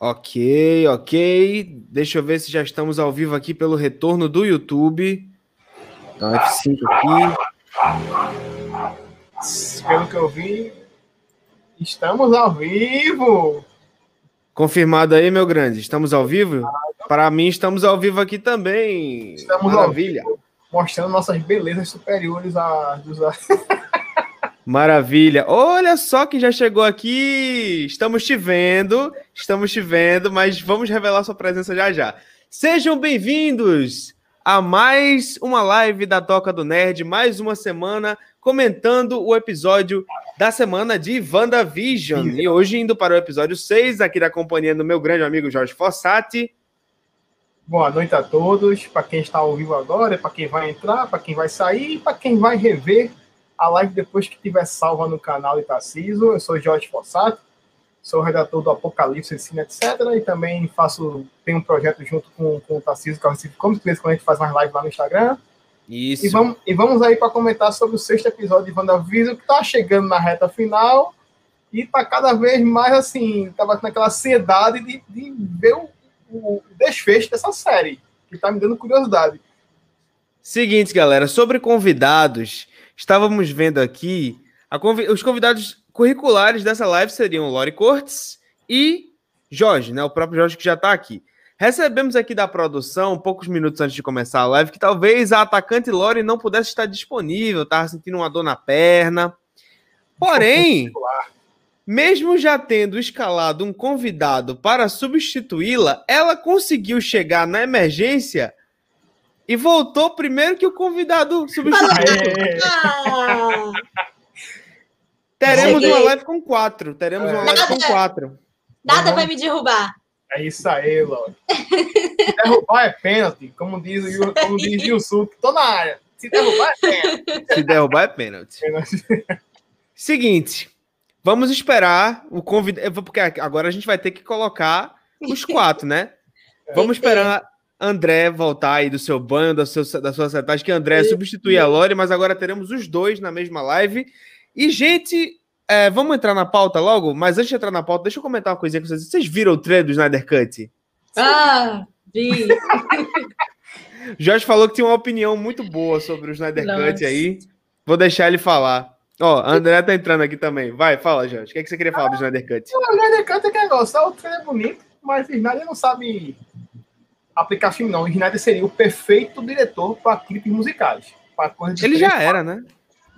Ok, ok. Deixa eu ver se já estamos ao vivo aqui pelo retorno do YouTube. Então, F5 aqui. Pelo que eu vi, estamos ao vivo. Confirmado aí, meu grande. Estamos ao vivo? Para mim, estamos ao vivo aqui também. Estamos Maravilha. Vivo, mostrando nossas belezas superiores às dos. Maravilha. Olha só quem já chegou aqui. Estamos te vendo, estamos te vendo, mas vamos revelar sua presença já já. Sejam bem-vindos a mais uma live da Toca do Nerd, mais uma semana comentando o episódio da semana de WandaVision. E hoje indo para o episódio 6, aqui da companhia do meu grande amigo Jorge Fossati. Boa noite a todos, para quem está ao vivo agora, para quem vai entrar, para quem vai sair, para quem vai rever a live depois que estiver salva no canal de Tarciso. Eu sou Jorge Fossato, sou redator do Apocalipse, Cine, etc. E também faço, tenho um projeto junto com, com o Tarciso, que é o Recife Comics, quando a gente faz mais live lá no Instagram. Isso. E vamos, e vamos aí para comentar sobre o sexto episódio de WandaVision, que está chegando na reta final e está cada vez mais assim, estava naquela ansiedade de, de ver o, o desfecho dessa série, que está me dando curiosidade. Seguinte, galera, sobre convidados, estávamos vendo aqui conv... os convidados curriculares dessa live seriam Lori Cortes e Jorge, né? O próprio Jorge que já está aqui. Recebemos aqui da produção, poucos minutos antes de começar a live, que talvez a atacante Lori não pudesse estar disponível, estava sentindo uma dor na perna. Porém, mesmo já tendo escalado um convidado para substituí-la, ela conseguiu chegar na emergência e voltou primeiro que o convidado substituiu. Ah. Teremos uma live com quatro. Teremos uma live com quatro. Nada uhum. vai me derrubar. É isso aí, Lorde. Se derrubar é pênalti, como diz o como diz Yusuke, tô na área. Se derrubar é pênalti. Se derrubar é pênalti. Seguinte, vamos esperar o convidado, porque agora a gente vai ter que colocar os quatro, né? Vamos esperar André voltar aí do seu banho, da, seu, da sua setagem, que André substitui a Lore, mas agora teremos os dois na mesma live. E, gente, é, vamos entrar na pauta logo? Mas antes de entrar na pauta, deixa eu comentar uma coisinha com vocês. Vocês viram o trailer do Snyder Cut? Ah, vi! Jorge falou que tinha uma opinião muito boa sobre o Snyder Nossa. Cut aí. Vou deixar ele falar. Ó, André tá entrando aqui também. Vai, fala, Jorge. O que, é que você queria falar do Snyder Cut? O Snyder Cut é que negócio. O trailer é bonito, mas o Snyder não sabe aplicar filme, não. O Snyder seria o perfeito diretor para clipes musicais. Ele já era, né?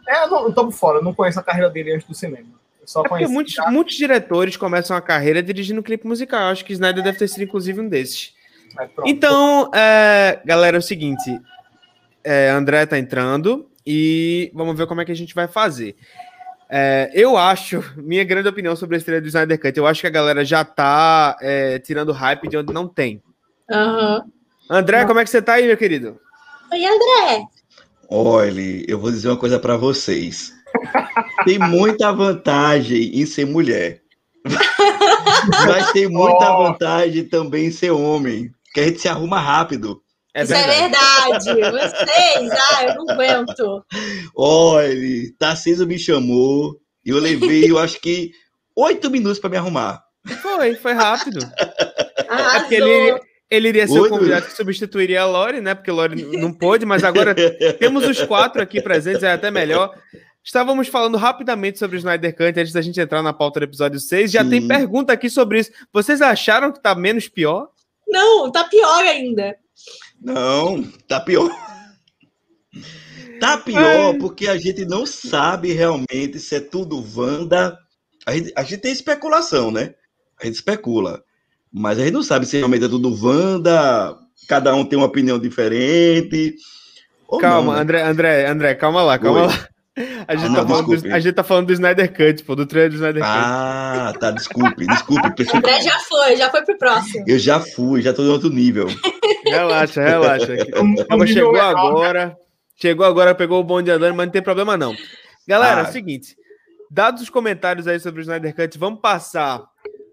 É, eu, não, eu tô fora, eu não conheço a carreira dele antes do cinema. Eu só é conheço. Muitos, muitos diretores começam a carreira dirigindo clipe musical. Acho que Snyder deve ter sido, inclusive, um desses. Então, é, galera, é o seguinte. É, André tá entrando e vamos ver como é que a gente vai fazer. É, eu acho, minha grande opinião sobre esse trailer do Snyder Cut, eu acho que a galera já tá é, tirando hype de onde não tem. Uhum. André, como é que você tá aí, meu querido? Oi, André. Olha, eu vou dizer uma coisa para vocês. Tem muita vantagem em ser mulher. Mas tem muita oh. vantagem também em ser homem. Que a gente se arruma rápido. É Isso verdade. é verdade. Vocês, ah, eu não aguento. Olha, Tarcísio me chamou. Eu levei, eu acho que oito minutos para me arrumar. Foi, foi rápido. É porque ele, ele iria ser o convidado que substituiria a Lore, né? Porque a Lore não pôde, mas agora temos os quatro aqui presentes, é até melhor. Estávamos falando rapidamente sobre o Snyder Cut antes da gente entrar na pauta do episódio 6. Já Sim. tem pergunta aqui sobre isso. Vocês acharam que tá menos pior? Não, tá pior ainda. Não, tá pior. Tá pior porque a gente não sabe realmente se é tudo Wanda. A gente, a gente tem especulação, né? A gente especula. Mas a gente não sabe se realmente é tudo Wanda, cada um tem uma opinião diferente. Calma, não, né? André, André, André, calma lá, calma Oi. lá. A gente, ah, tá não, do, a gente, tá falando do, Snyder Cut, pô, do trailer do Snyder Cut. Ah, tá, desculpe, desculpe. Pessoal... André já foi, já foi pro próximo. Eu já fui, já tô em outro nível. Relaxa, relaxa. Calma, chegou agora, chegou agora, pegou o bonde andando, mas não tem problema não. Galera, ah. é o seguinte, dados os comentários aí sobre o Snyder Cut, vamos passar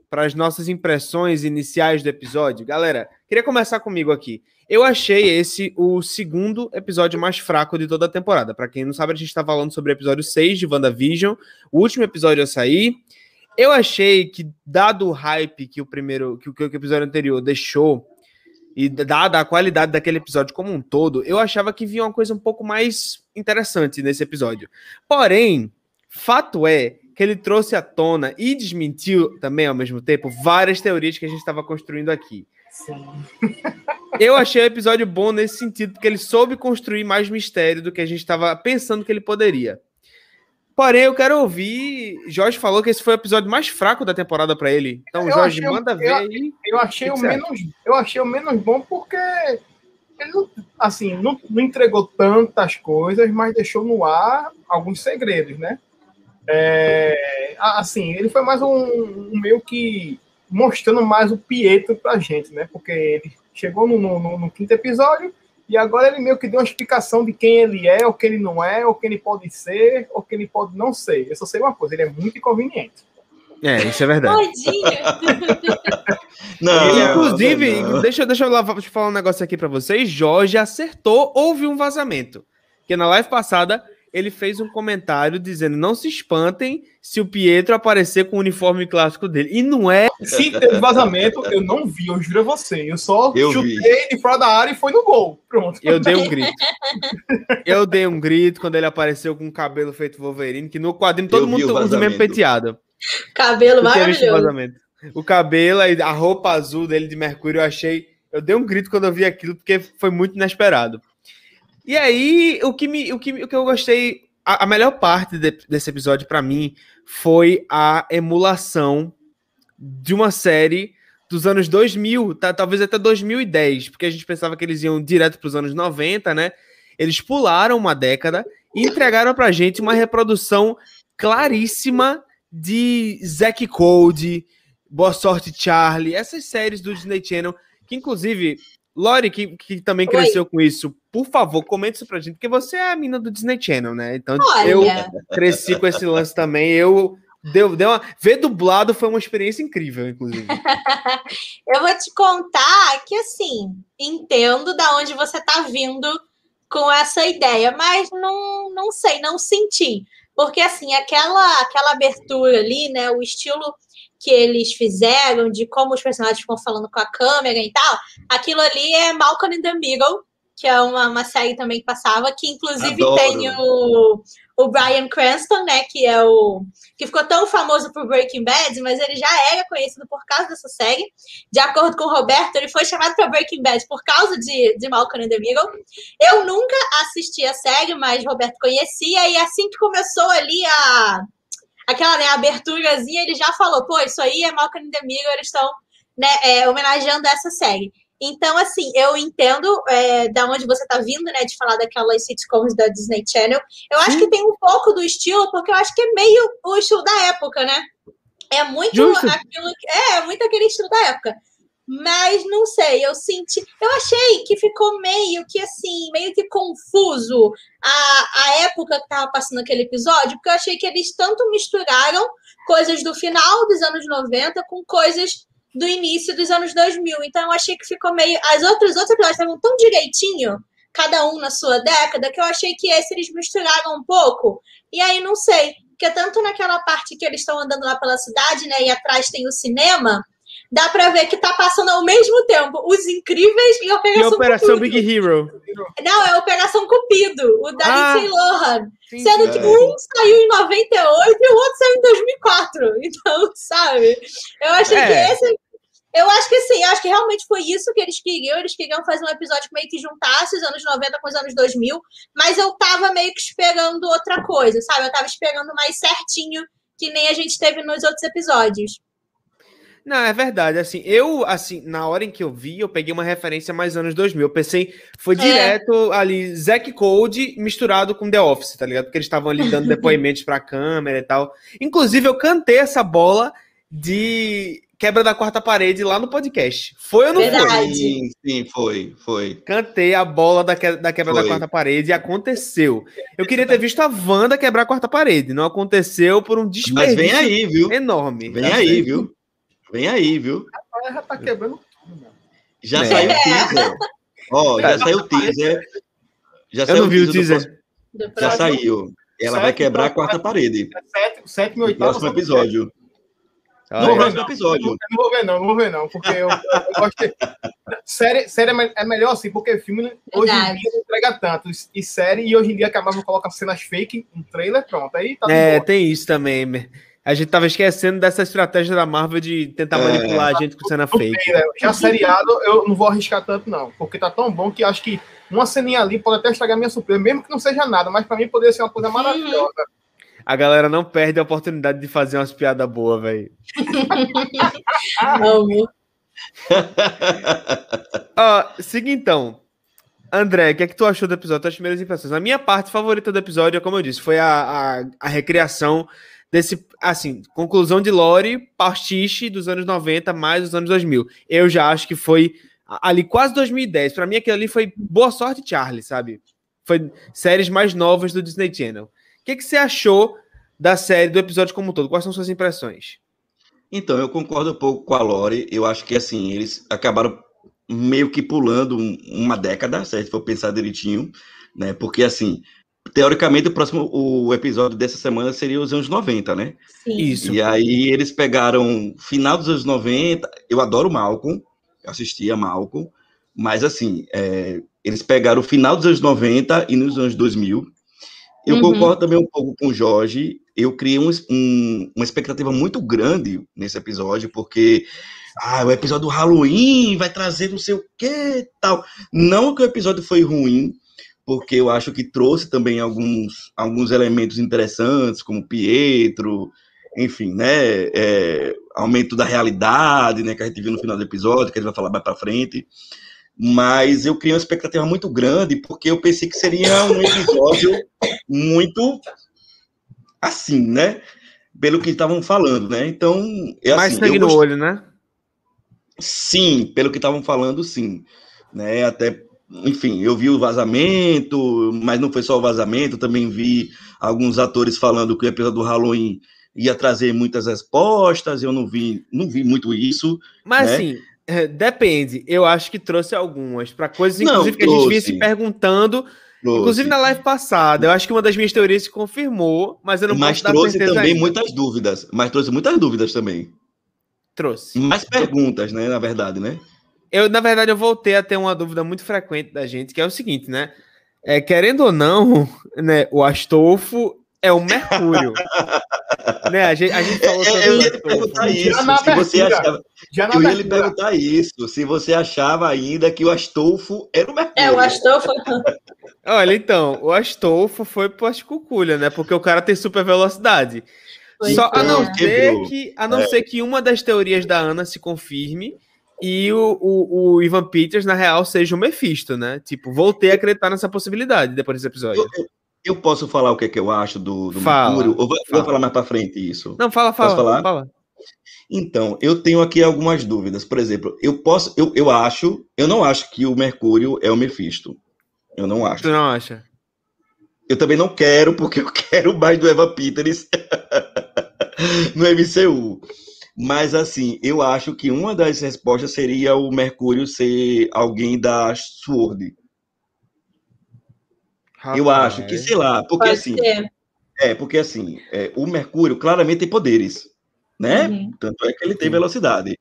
para as nossas impressões iniciais do episódio. Galera, queria começar comigo aqui. Eu achei esse o segundo episódio mais fraco de toda a temporada. Para quem não sabe, a gente está falando sobre o episódio 6 de WandaVision, o último episódio a sair. Eu achei que, dado o hype que o primeiro, que, que o episódio anterior deixou, e dada a qualidade daquele episódio como um todo, eu achava que vinha uma coisa um pouco mais interessante nesse episódio. Porém, fato é que ele trouxe à tona e desmentiu também ao mesmo tempo várias teorias que a gente estava construindo aqui. Sim. Eu achei o episódio bom nesse sentido, porque ele soube construir mais mistério do que a gente estava pensando que ele poderia. Porém, eu quero ouvir. Jorge falou que esse foi o episódio mais fraco da temporada para ele. Então, Eu Jorge, achei- manda eu- ver aí. Eu achei O que menos, eu achei o menos bom porque ele não, assim, não, não entregou tantas coisas, mas deixou no ar alguns segredos, né? É, assim, ele foi mais um, um meio que mostrando mais o Pietro pra gente, né? Porque ele chegou no, no- no quinto episódio e agora ele meio que deu uma explicação de quem ele é, o que ele não é, o que ele pode ser, o que ele pode não ser. Eu só sei uma coisa, ele é muito inconveniente. É, isso é verdade. Não, Inclusive, não. deixa, deixa eu lá- deixa eu falar um negócio aqui pra vocês. Jorge acertou, houve um vazamento. Porque na live passada ele fez um comentário dizendo: não se espantem se o Pietro aparecer com o uniforme clássico dele. E não é. Se teve vazamento, eu não vi, eu juro a você. Eu só Eu chutei de fora da área e foi no gol. Pronto. Eu dei um grito. Eu dei um grito quando ele apareceu com o cabelo feito Wolverine, que no quadrinho todo Eu vi mundo o usa o mesmo penteado. Cabelo maravilhoso. vazamento. O cabelo, aí a roupa azul dele de Mercúrio, eu achei. Eu dei um grito quando eu vi aquilo, porque foi muito inesperado. E aí, o que, me, o que, o que eu gostei. A, a melhor parte de- desse episódio, pra mim, foi a emulação de uma série dos anos 2000, tá, talvez até 2010, porque a gente pensava que eles iam direto pros anos 90, né? Eles pularam uma década e entregaram pra gente uma reprodução claríssima de Zack Code, Boa Sorte Charlie, essas séries do Disney Channel, que inclusive, Lori, que, que também Oi. cresceu com isso, por favor, comente isso pra gente, porque você é a mina do Disney Channel, né? Então Olha, eu cresci com esse lance também, eu... Deu, deu uma... Ver dublado foi uma experiência incrível, inclusive. eu vou te contar que, assim, entendo da onde você tá vindo com essa ideia, mas não, não sei, não senti. Porque, assim, aquela, aquela abertura ali, né, o estilo que eles fizeram, de como os personagens ficam falando com a câmera e tal, aquilo ali é Malcolm in the Middle, que é uma, uma série também que passava, que inclusive Adoro. tem o, o Brian Cranston, né, que é o que ficou tão famoso por Breaking Bad, mas ele já era conhecido por causa dessa série. De acordo com o Roberto, ele foi chamado para Breaking Bad por causa de, de Malcolm in the Middle. Eu nunca assisti a série, mas Roberto conhecia, e assim que começou ali a aquela né, aberturazinha, ele já falou, pô, isso aí é Malcolm in the Middle, eles estão né, é, homenageando essa série. Então, assim, eu entendo é, da onde você tá vindo, né, de falar daquelas sitcoms da Disney Channel. Eu acho que tem um pouco do estilo, porque eu acho que é meio o estilo da época, né? É muito Justo. aquilo. É, é muito aquele estilo da época. Mas não sei, eu senti. Eu achei que ficou meio que assim, meio que confuso a, a época que tava passando aquele episódio, porque eu achei que eles tanto misturaram coisas do final dos anos 90 com coisas do início dos anos 2000. Então eu achei que ficou meio. As outras, episódios estavam tão direitinho, cada um na sua década, que eu achei que esse eles misturaram um pouco. E aí não sei, porque tanto naquela parte que eles estão andando lá pela cidade, né, e atrás tem o cinema, dá pra ver que tá passando ao mesmo tempo Os Incríveis e E Operação, Operação Cupido. Big Hero. Não, é Operação Cupido, o da Ah. Lindsay Lohan. Sim, Sendo que um saiu em 98 e o outro saiu em 2004. Então, sabe? Eu achei É. que esse. Eu acho que sim, acho que realmente foi isso que eles queriam. Eles queriam fazer um episódio que meio que juntasse os anos 90 com os anos 2000, mas eu tava meio que esperando outra coisa, sabe? Eu tava esperando mais certinho, que nem a gente teve nos outros episódios. Não, é verdade. Assim, eu, assim, na hora em que eu vi, eu peguei uma referência mais anos 2000. Eu pensei, foi É. direto ali, Zack Code misturado com The Office, tá ligado? Porque eles estavam ali dando depoimentos pra câmera e tal. Inclusive, eu cantei essa bola de quebra da quarta parede lá no podcast. Foi ou não Verdade. foi? Sim, sim, foi, foi. Cantei a bola da, que- da quebra da Foi. quarta parede e aconteceu. Eu queria ter visto a Wanda quebrar a quarta parede. Não aconteceu por um Mas desperdício vem aí, viu? enorme. Vem aí, viu? Vem aí, viu? Ela já tá quebrando tudo, mano. Já É. saiu o teaser. Ó, já saiu o teaser. Já Eu não vi o teaser. Do Já saiu. Ela vai quebrar a quarta parede. Sétimo, sétimo e oitavo. próximo episódio. Não vou, ver, não. Episódio. não vou ver, não, não vou ver, não, porque eu, eu gosto de... série, série é melhor assim, porque filme hoje em dia não entrega tanto. E série, e hoje em dia a Marvel coloca cenas fake em trailer, pronto. Aí tá É, tem isso também. A gente tava esquecendo dessa estratégia da Marvel de tentar é, manipular a gente com cena fake. Né? Já seriado, eu não vou arriscar tanto, não, porque tá tão bom que acho que uma ceninha ali pode até estragar minha surpresa, mesmo que não seja nada, mas para mim poderia ser uma coisa maravilhosa a galera não perde a oportunidade de fazer umas piadas boas, velho. Amo. Ó, siga então. André, o que é que tu achou do episódio? Tuas primeiras impressões. A minha parte favorita do episódio, como eu disse, foi a, a, a recriação desse, assim, conclusão de Lore, pastiche dos anos 90 mais dos anos 2000. Eu já acho que foi ali quase 2010. Para mim aquilo ali foi Boa Sorte Charlie, sabe? Foi séries mais novas do Disney Channel que, que você achou da série, do episódio como um todo? Quais são suas impressões? Então, eu concordo um pouco com a Lore. Eu acho que, assim, eles acabaram meio que pulando uma década, se a gente for pensar direitinho, né? Porque, assim, teoricamente, o próximo o episódio dessa semana seria os anos 90, né? Sim. Isso. E aí eles pegaram final dos anos 90. Eu adoro Malcolm, eu assistia Malcolm, mas, assim, é, eles pegaram o final dos anos 90 e nos anos 2000 eu uhum. concordo também um pouco com o Jorge. Eu criei um, um, uma expectativa muito grande nesse episódio, porque ah, o episódio do Halloween vai trazer não sei o que tal. Não que o episódio foi ruim, porque eu acho que trouxe também alguns, alguns elementos interessantes, como Pietro, enfim, né? É, aumento da realidade, né? Que a gente viu no final do episódio, que a gente vai falar mais para frente mas eu criei uma expectativa muito grande porque eu pensei que seria um episódio muito assim, né? Pelo que estavam falando, né? Então, é mais assim, sangue no olho, né? Sim, pelo que estavam falando, sim, né? Até, enfim, eu vi o vazamento, mas não foi só o vazamento, também vi alguns atores falando que o episódio do Halloween ia trazer muitas respostas, eu não vi, não vi muito isso. Mas né? assim, é, depende. Eu acho que trouxe algumas para coisas, inclusive, não, que a gente vinha se perguntando. Trouxe. Inclusive na live passada, eu acho que uma das minhas teorias se confirmou, mas eu não mas posso trouxe também ainda. muitas dúvidas. Mas trouxe muitas dúvidas também. Trouxe. Mais perguntas, né? Na verdade, né? Eu, na verdade, eu voltei a ter uma dúvida muito frequente da gente, que é o seguinte, né? É, querendo ou não, né, o Astolfo é o Mercúrio. né? A gente, a gente falou é, sobre Eu ia lhe perguntar isso. Se você achava, eu ia lhe perguntar isso. Se você achava ainda que o Astolfo era o Mercúrio. É, o Astolfo. Olha, então, o Astolfo foi pro Ascuculha, né? Porque o cara tem super velocidade. Só a não, ser que, a não é. ser que uma das teorias da Ana se confirme e o, o, o, Ivan Peters, na real, seja o Mephisto, né? Tipo, voltei a acreditar nessa possibilidade depois desse episódio. Eu, eu, eu posso falar o que é que eu acho do, do fala, Mercúrio? Ou vou, fala. vou falar mais para frente isso? Não, fala, fala. Posso falar? Fala. Então, eu tenho aqui algumas dúvidas. Por exemplo, eu posso, eu, eu acho, eu não acho que o Mercúrio é o Mephisto. Eu não acho. Tu não acha? Eu também não quero, porque eu quero mais do Eva Peters no MCU. Mas, assim, eu acho que uma das respostas seria o Mercúrio ser alguém da SWORD. Rapaz. Eu acho que, sei lá, porque Pode assim. Ser. É, porque assim, é, o Mercúrio claramente tem poderes, né? Uhum. Tanto é que ele tem velocidade.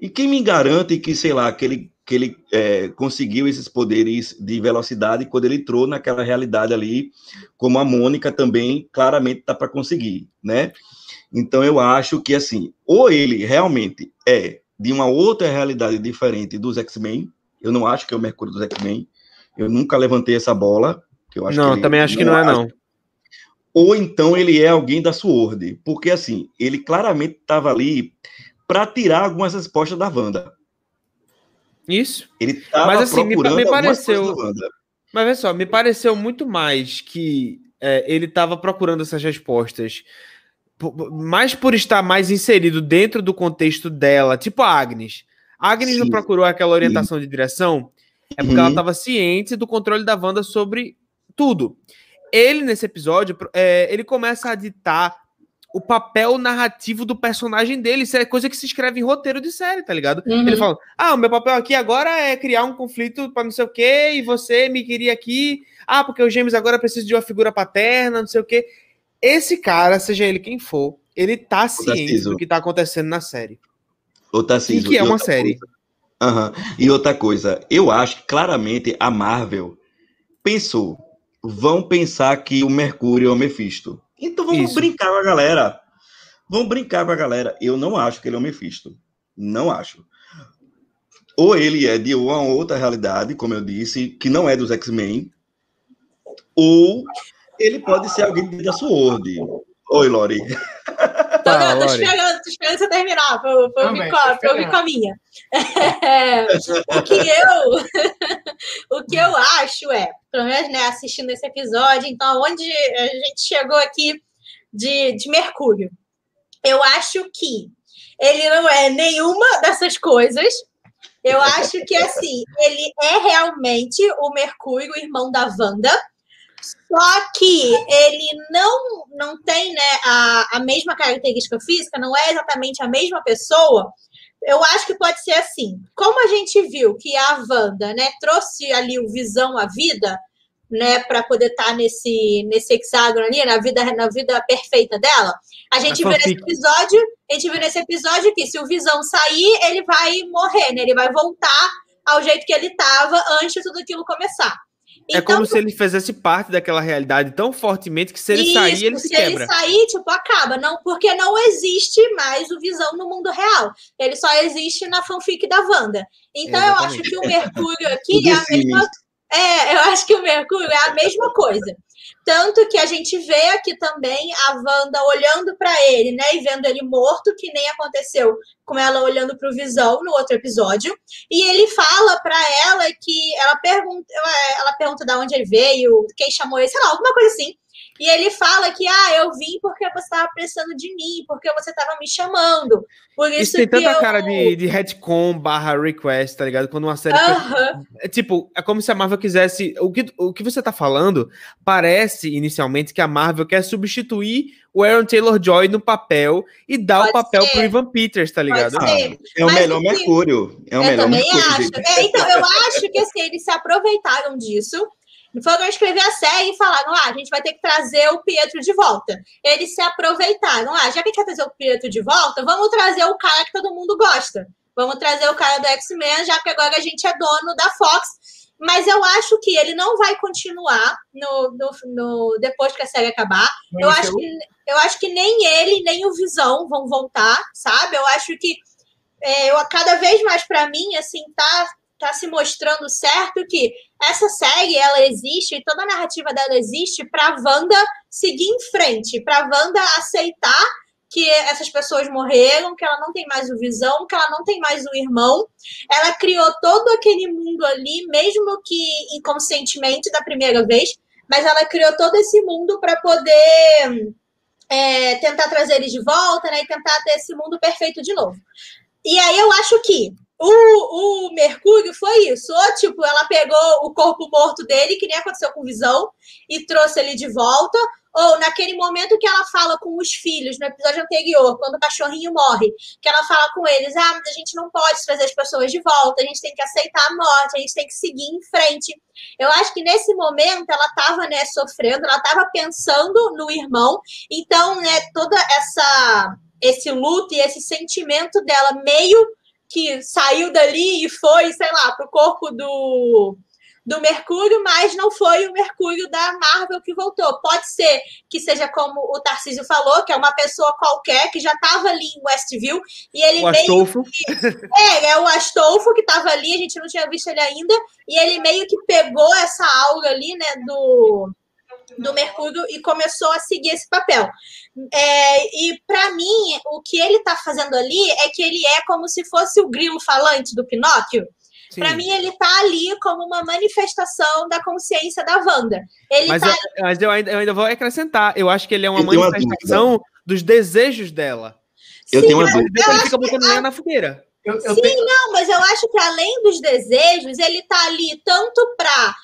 E quem me garante que, sei lá, que ele, que ele é, conseguiu esses poderes de velocidade quando ele entrou naquela realidade ali, como a Mônica também claramente está para conseguir, né? Então eu acho que assim, ou ele realmente é de uma outra realidade diferente dos X-Men, eu não acho que é o Mercúrio dos X-Men, eu nunca levantei essa bola, eu acho não, também acho que não é, não. Ou então ele é alguém da Sword, porque assim, ele claramente estava ali para tirar algumas respostas da Wanda. Isso. Ele estava Mas assim, me, me pareceu. Mas olha só, me pareceu muito mais que é, ele estava procurando essas respostas mais por estar mais inserido dentro do contexto dela, tipo a Agnes. A Agnes Sim. não procurou aquela orientação Sim. de direção, é porque uhum. ela estava ciente do controle da Wanda sobre tudo. Ele, nesse episódio, é, ele começa a ditar o papel narrativo do personagem dele. Isso é coisa que se escreve em roteiro de série, tá ligado? Uhum. Ele fala: Ah, o meu papel aqui agora é criar um conflito para não sei o quê, e você me queria aqui. Ah, porque o James agora precisa de uma figura paterna, não sei o quê. Esse cara, seja ele quem for, ele tá ciente do que tá acontecendo na série. Ô, Tarcísio, E que é uma série. Aham. E outra coisa, eu acho que claramente a Marvel pensou, vão pensar que o Mercúrio é o Mephisto. Então vamos Isso. brincar com a galera. Vamos brincar com a galera. Eu não acho que ele é o Mephisto. Não acho. Ou ele é de uma outra realidade, como eu disse, que não é dos X-Men, ou ele pode ser alguém da Sword. Oi, Lori. Tô, não, tô esperando, tô esperando você terminar, pra, eu- pra eu Também, vir com a- tô pra eu vir com a minha. É, o, que eu, o que eu acho é, pelo menos né, assistindo esse episódio, então, onde a gente chegou aqui de, de Mercúrio. Eu acho que ele não é nenhuma dessas coisas. Eu acho que, assim, ele é realmente o Mercúrio, o irmão da Wanda. Só que ele não, não tem né, a, a mesma característica física, não é exatamente a mesma pessoa. Eu acho que pode ser assim. Como a gente viu que a Wanda né, trouxe ali o visão à vida, né, para poder estar nesse, nesse hexágono ali, na vida, na vida perfeita dela, a gente Na viu nesse episódio, a gente viu nesse episódio que se o visão sair, ele vai morrer, né? Ele vai voltar ao jeito que ele estava antes de tudo aquilo começar. É como se ele fizesse parte daquela realidade tão fortemente que se ele Isso, sair, ele se, se quebra. ele sair, tipo, acaba. Não, porque não existe mais o Visão no mundo real. Ele só existe na fanfic da Wanda. Então eu Exatamente. acho que o Mercúrio aqui é a mesma. É, eu acho que o Mercúrio é a mesma coisa. Tanto que a gente vê aqui também a Wanda olhando para ele, né? E vendo ele morto, que nem aconteceu com ela olhando para o Visão no outro episódio. E ele fala para ela que ela pergunta, ela, pergunta de onde ele veio, quem chamou ele, sei lá, alguma coisa assim. E ele fala que, ah, eu vim porque você estava precisando de mim, porque você estava me chamando. Por isso, Isso tem que tanta eu... cara de, de retcon barra request, tá ligado? Quando uma série. Aham. É tipo, é como se a Marvel quisesse. O que, o que você tá falando parece inicialmente que a Marvel quer substituir o Aaron Taylor Joy no papel e dar Pode o papel ser. pro Ivan Peters, tá ligado? Ser. É o Mas melhor que- Mercúrio. É o eu melhor também Mercúrio. acho. É, então, eu acho que assim, eles se aproveitaram disso. Foram escrever a série e falaram: ah, a gente vai ter que trazer o Pietro de volta. Eles se aproveitaram. Ah, já que a gente quer trazer o Pietro de volta, vamos trazer o cara que todo mundo gosta. Vamos trazer o cara do X-Men, já que agora a gente é dono da Fox. Mas eu acho que ele não vai continuar no, no, no- depois que a série acabar. Eu acho, que, eu acho que nem ele, nem o Visão vão voltar, sabe? Eu acho que é, eu, cada vez mais para mim, assim, tá, tá se mostrando certo que essa série, ela existe, e toda a narrativa dela existe pra Wanda seguir em frente, pra Wanda aceitar que essas pessoas morreram, que ela não tem mais o Visão, que ela não tem mais o irmão. Ela criou todo aquele mundo ali, mesmo que inconscientemente da primeira vez, mas ela criou todo esse mundo para poder é, tentar trazer eles de volta, né? E tentar ter esse mundo perfeito de novo. E aí eu acho que o, o Mercúrio foi isso. Ou, tipo, ela pegou o corpo morto dele, que nem aconteceu com Visão, e trouxe ele de volta. Ou naquele momento que ela fala com os filhos, no episódio anterior, quando o cachorrinho morre, que ela fala com eles: ah, mas a gente não pode trazer as pessoas de volta, a gente tem que aceitar a morte, a gente tem que seguir em frente. Eu acho que nesse momento ela estava né, sofrendo, ela estava pensando no irmão, então, né, toda essa esse luto e esse sentimento dela meio que saiu dali e foi, sei lá, pro corpo do do Mercúrio, mas não foi o Mercúrio da Marvel que voltou. Pode ser que seja como o Tarcísio falou, que é uma pessoa qualquer que já estava ali em Westview e ele O meio Astolfo. é, é o Astolfo que estava ali, a gente não tinha visto ele ainda, e ele meio que pegou essa aura ali, né, do, do Mercúrio e começou a seguir esse papel. É, e para mim, o que ele tá fazendo ali é que ele é como se fosse o grilo falante do Pinóquio. Para mim, ele tá ali como uma manifestação da consciência da Wanda. Ele Mas, tá eu, mas eu, ainda, eu ainda vou acrescentar. Eu acho que ele é uma Eu tenho uma manifestação dos desejos dela. Eu Sim, tenho uma dúvida. Ele fica botando lenha na fogueira. Eu, eu Sim, tenho, não, mas eu acho que além dos desejos, ele tá ali tanto para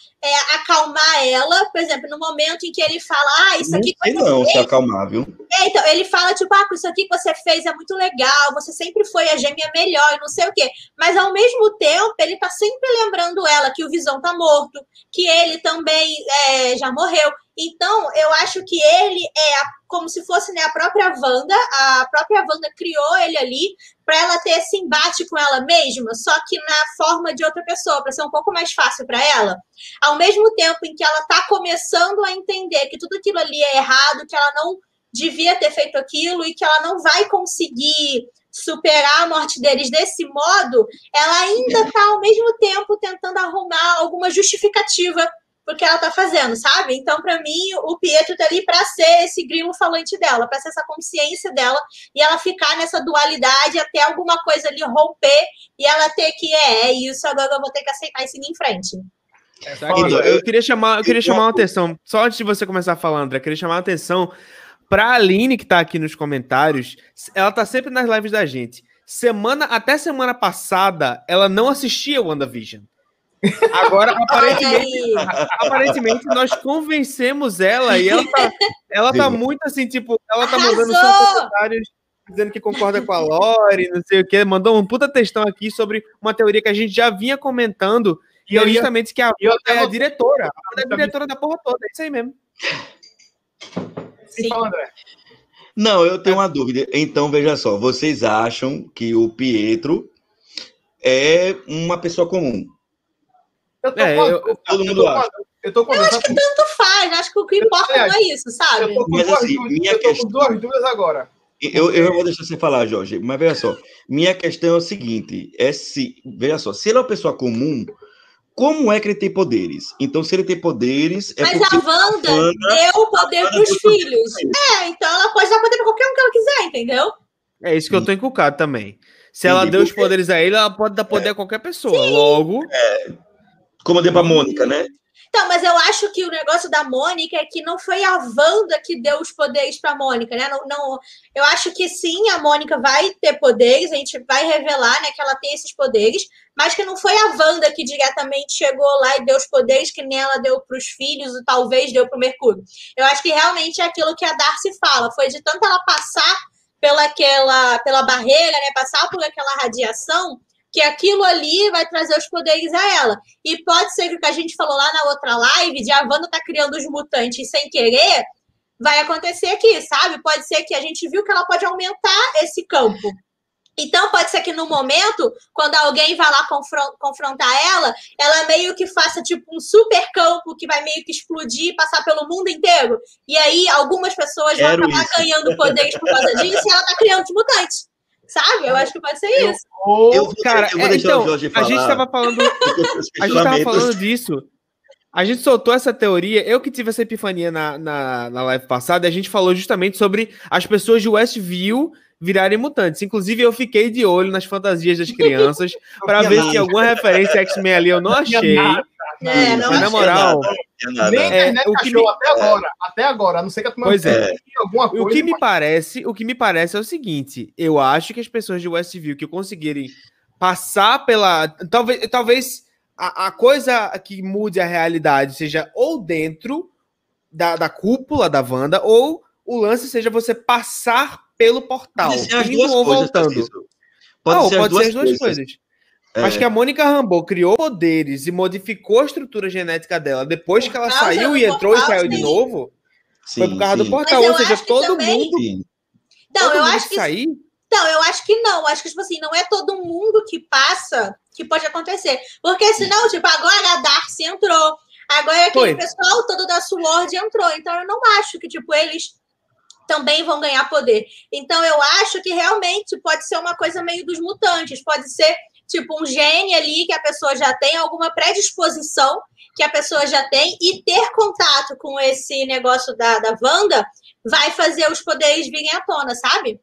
acalmar ela, por exemplo, no momento em que ele fala, ah, isso Não aqui não se fez. acalmar, viu? É, então, ele fala, tipo, ah, isso aqui que você fez é muito legal, você sempre foi a gêmea melhor, e não sei o quê. Mas ao mesmo tempo, ele tá sempre lembrando ela que o Visão tá morto, que ele também é, já morreu. Então, eu acho que ele é a, como se fosse né, a própria Wanda, a própria Wanda criou ele ali para ela ter esse embate com ela mesma, só que na forma de outra pessoa, para ser um pouco mais fácil para ela. Ao mesmo tempo em que ela está começando a entender que tudo aquilo ali é errado, que ela não devia ter feito aquilo e que ela não vai conseguir superar a morte deles desse modo, ela ainda está ao mesmo tempo tentando arrumar alguma justificativa porque ela tá fazendo, sabe? Então, para mim, o Pietro tá ali para ser esse grilo falante dela, para ser essa consciência dela e ela ficar nessa dualidade até alguma coisa ali romper e ela ter que é, é isso, agora eu vou ter que aceitar e seguir em frente. É, então, eu queria chamar, eu queria chamar uma atenção, só antes de você começar a falar, André, eu queria chamar a atenção para a Aline que tá aqui nos comentários, ela tá sempre nas lives da gente. Semana até semana passada, ela não assistia o WandaVision. Agora, aparentemente, aparentemente, nós convencemos ela e ela tá, ela tá muito assim, tipo, ela tá mandando seus comentários dizendo que concorda com a Lore, não sei o que, mandou um puta textão aqui sobre uma teoria que a gente já vinha comentando, e é justamente que a Wanda é a diretora, a é a diretora da porra toda, é isso aí mesmo. Sim. Não, eu tenho uma dúvida. Então, veja só, vocês acham que o Pietro é uma pessoa comum? Eu tô é, com, eu, todo mundo eu acha. Eu, tô com, eu acho que tanto faz, acho que o que importa não é isso, sabe? Eu tô com, mas, duas, assim, minha eu questão... com duas dúvidas agora. Eu, eu vou deixar você falar, Jorge, mas veja só. Minha questão é o seguinte: é se, veja só, se ele é uma pessoa comum, como é que ele tem poderes? Então, se ele tem poderes. É mas a Wanda, deu poder para os filhos. É, então ela pode dar poder para qualquer um que ela quiser, entendeu? É isso que eu tô encucado também. Se ela deu os poderes a ele, ela pode dar poder é. a qualquer pessoa. Sim. Logo. É, como eu dei pra Mônica, né? Então, mas eu acho que o negócio da Mônica é que não foi a Wanda que deu os poderes para Mônica, né? Não, não, eu acho que sim, a Mônica vai ter poderes, a gente vai revelar, né, que ela tem esses poderes, mas que não foi a Wanda que diretamente chegou lá e deu os poderes que nem ela deu para os filhos e talvez deu para o Mercúrio. Eu acho que realmente é aquilo que a Darcy fala, foi de tanto ela passar pela aquela, pela barreira, né, passar por aquela radiação, que aquilo ali vai trazer os poderes a ela. E pode ser que o que a gente falou lá na outra live, de a Wanda tá criando os mutantes sem querer, vai acontecer aqui, sabe? Pode ser que a gente viu que ela pode aumentar esse campo. Então, pode ser que no momento, quando alguém vai lá confrontar ela, ela meio que faça tipo um super campo que vai meio que explodir e passar pelo mundo inteiro. E aí, algumas pessoas Quero vão acabar isso. ganhando poderes por causa disso e ela tá criando os mutantes. Sabe? Eu acho que pode ser isso. Eu, eu cara, eu vou é, então, o Jorge falar. A gente estava falando, a gente tava falando disso. A gente soltou essa teoria, eu que tive essa epifania na, na, na live passada, a gente falou justamente sobre as pessoas de Westview virarem mutantes. Inclusive, eu fiquei de olho nas fantasias das crianças para ver se alguma referência X-Men ali eu não achei. É, não Mas, na moral, nem é, o que me... até agora, até agora, a não ser que a pois é. alguma coisa. O que me mas... parece, o que me parece é o seguinte, eu acho que as pessoas de Westview que conseguirem passar pela, talvez, talvez a, a coisa que mude a realidade seja ou dentro da, da cúpula da Wanda ou o lance seja você passar pelo portal, pode ser as duas coisas, voltando. Pode, ser, pode as ser as duas coisas. coisas. É. Acho que a Mônica Rambeau criou poderes e modificou a estrutura genética dela depois que ela saiu e entrou portal, e saiu sim. de novo. Sim, foi por causa sim. do portal, ou seja, todo também... mundo. Não, todo eu mundo acho que sair. Não, eu acho que não. Acho que, tipo assim, não é todo mundo que passa que pode acontecer. Porque senão, tipo, agora a Darcy entrou. Agora aquele foi. pessoal todo da Sword entrou. Então eu não acho que, tipo, eles também vão ganhar poder. Então eu acho que realmente pode ser uma coisa meio dos mutantes. Pode ser tipo um gene ali que a pessoa já tem, alguma predisposição que a pessoa já tem, e ter contato com esse negócio da, da Wanda vai fazer os poderes virem à tona, sabe?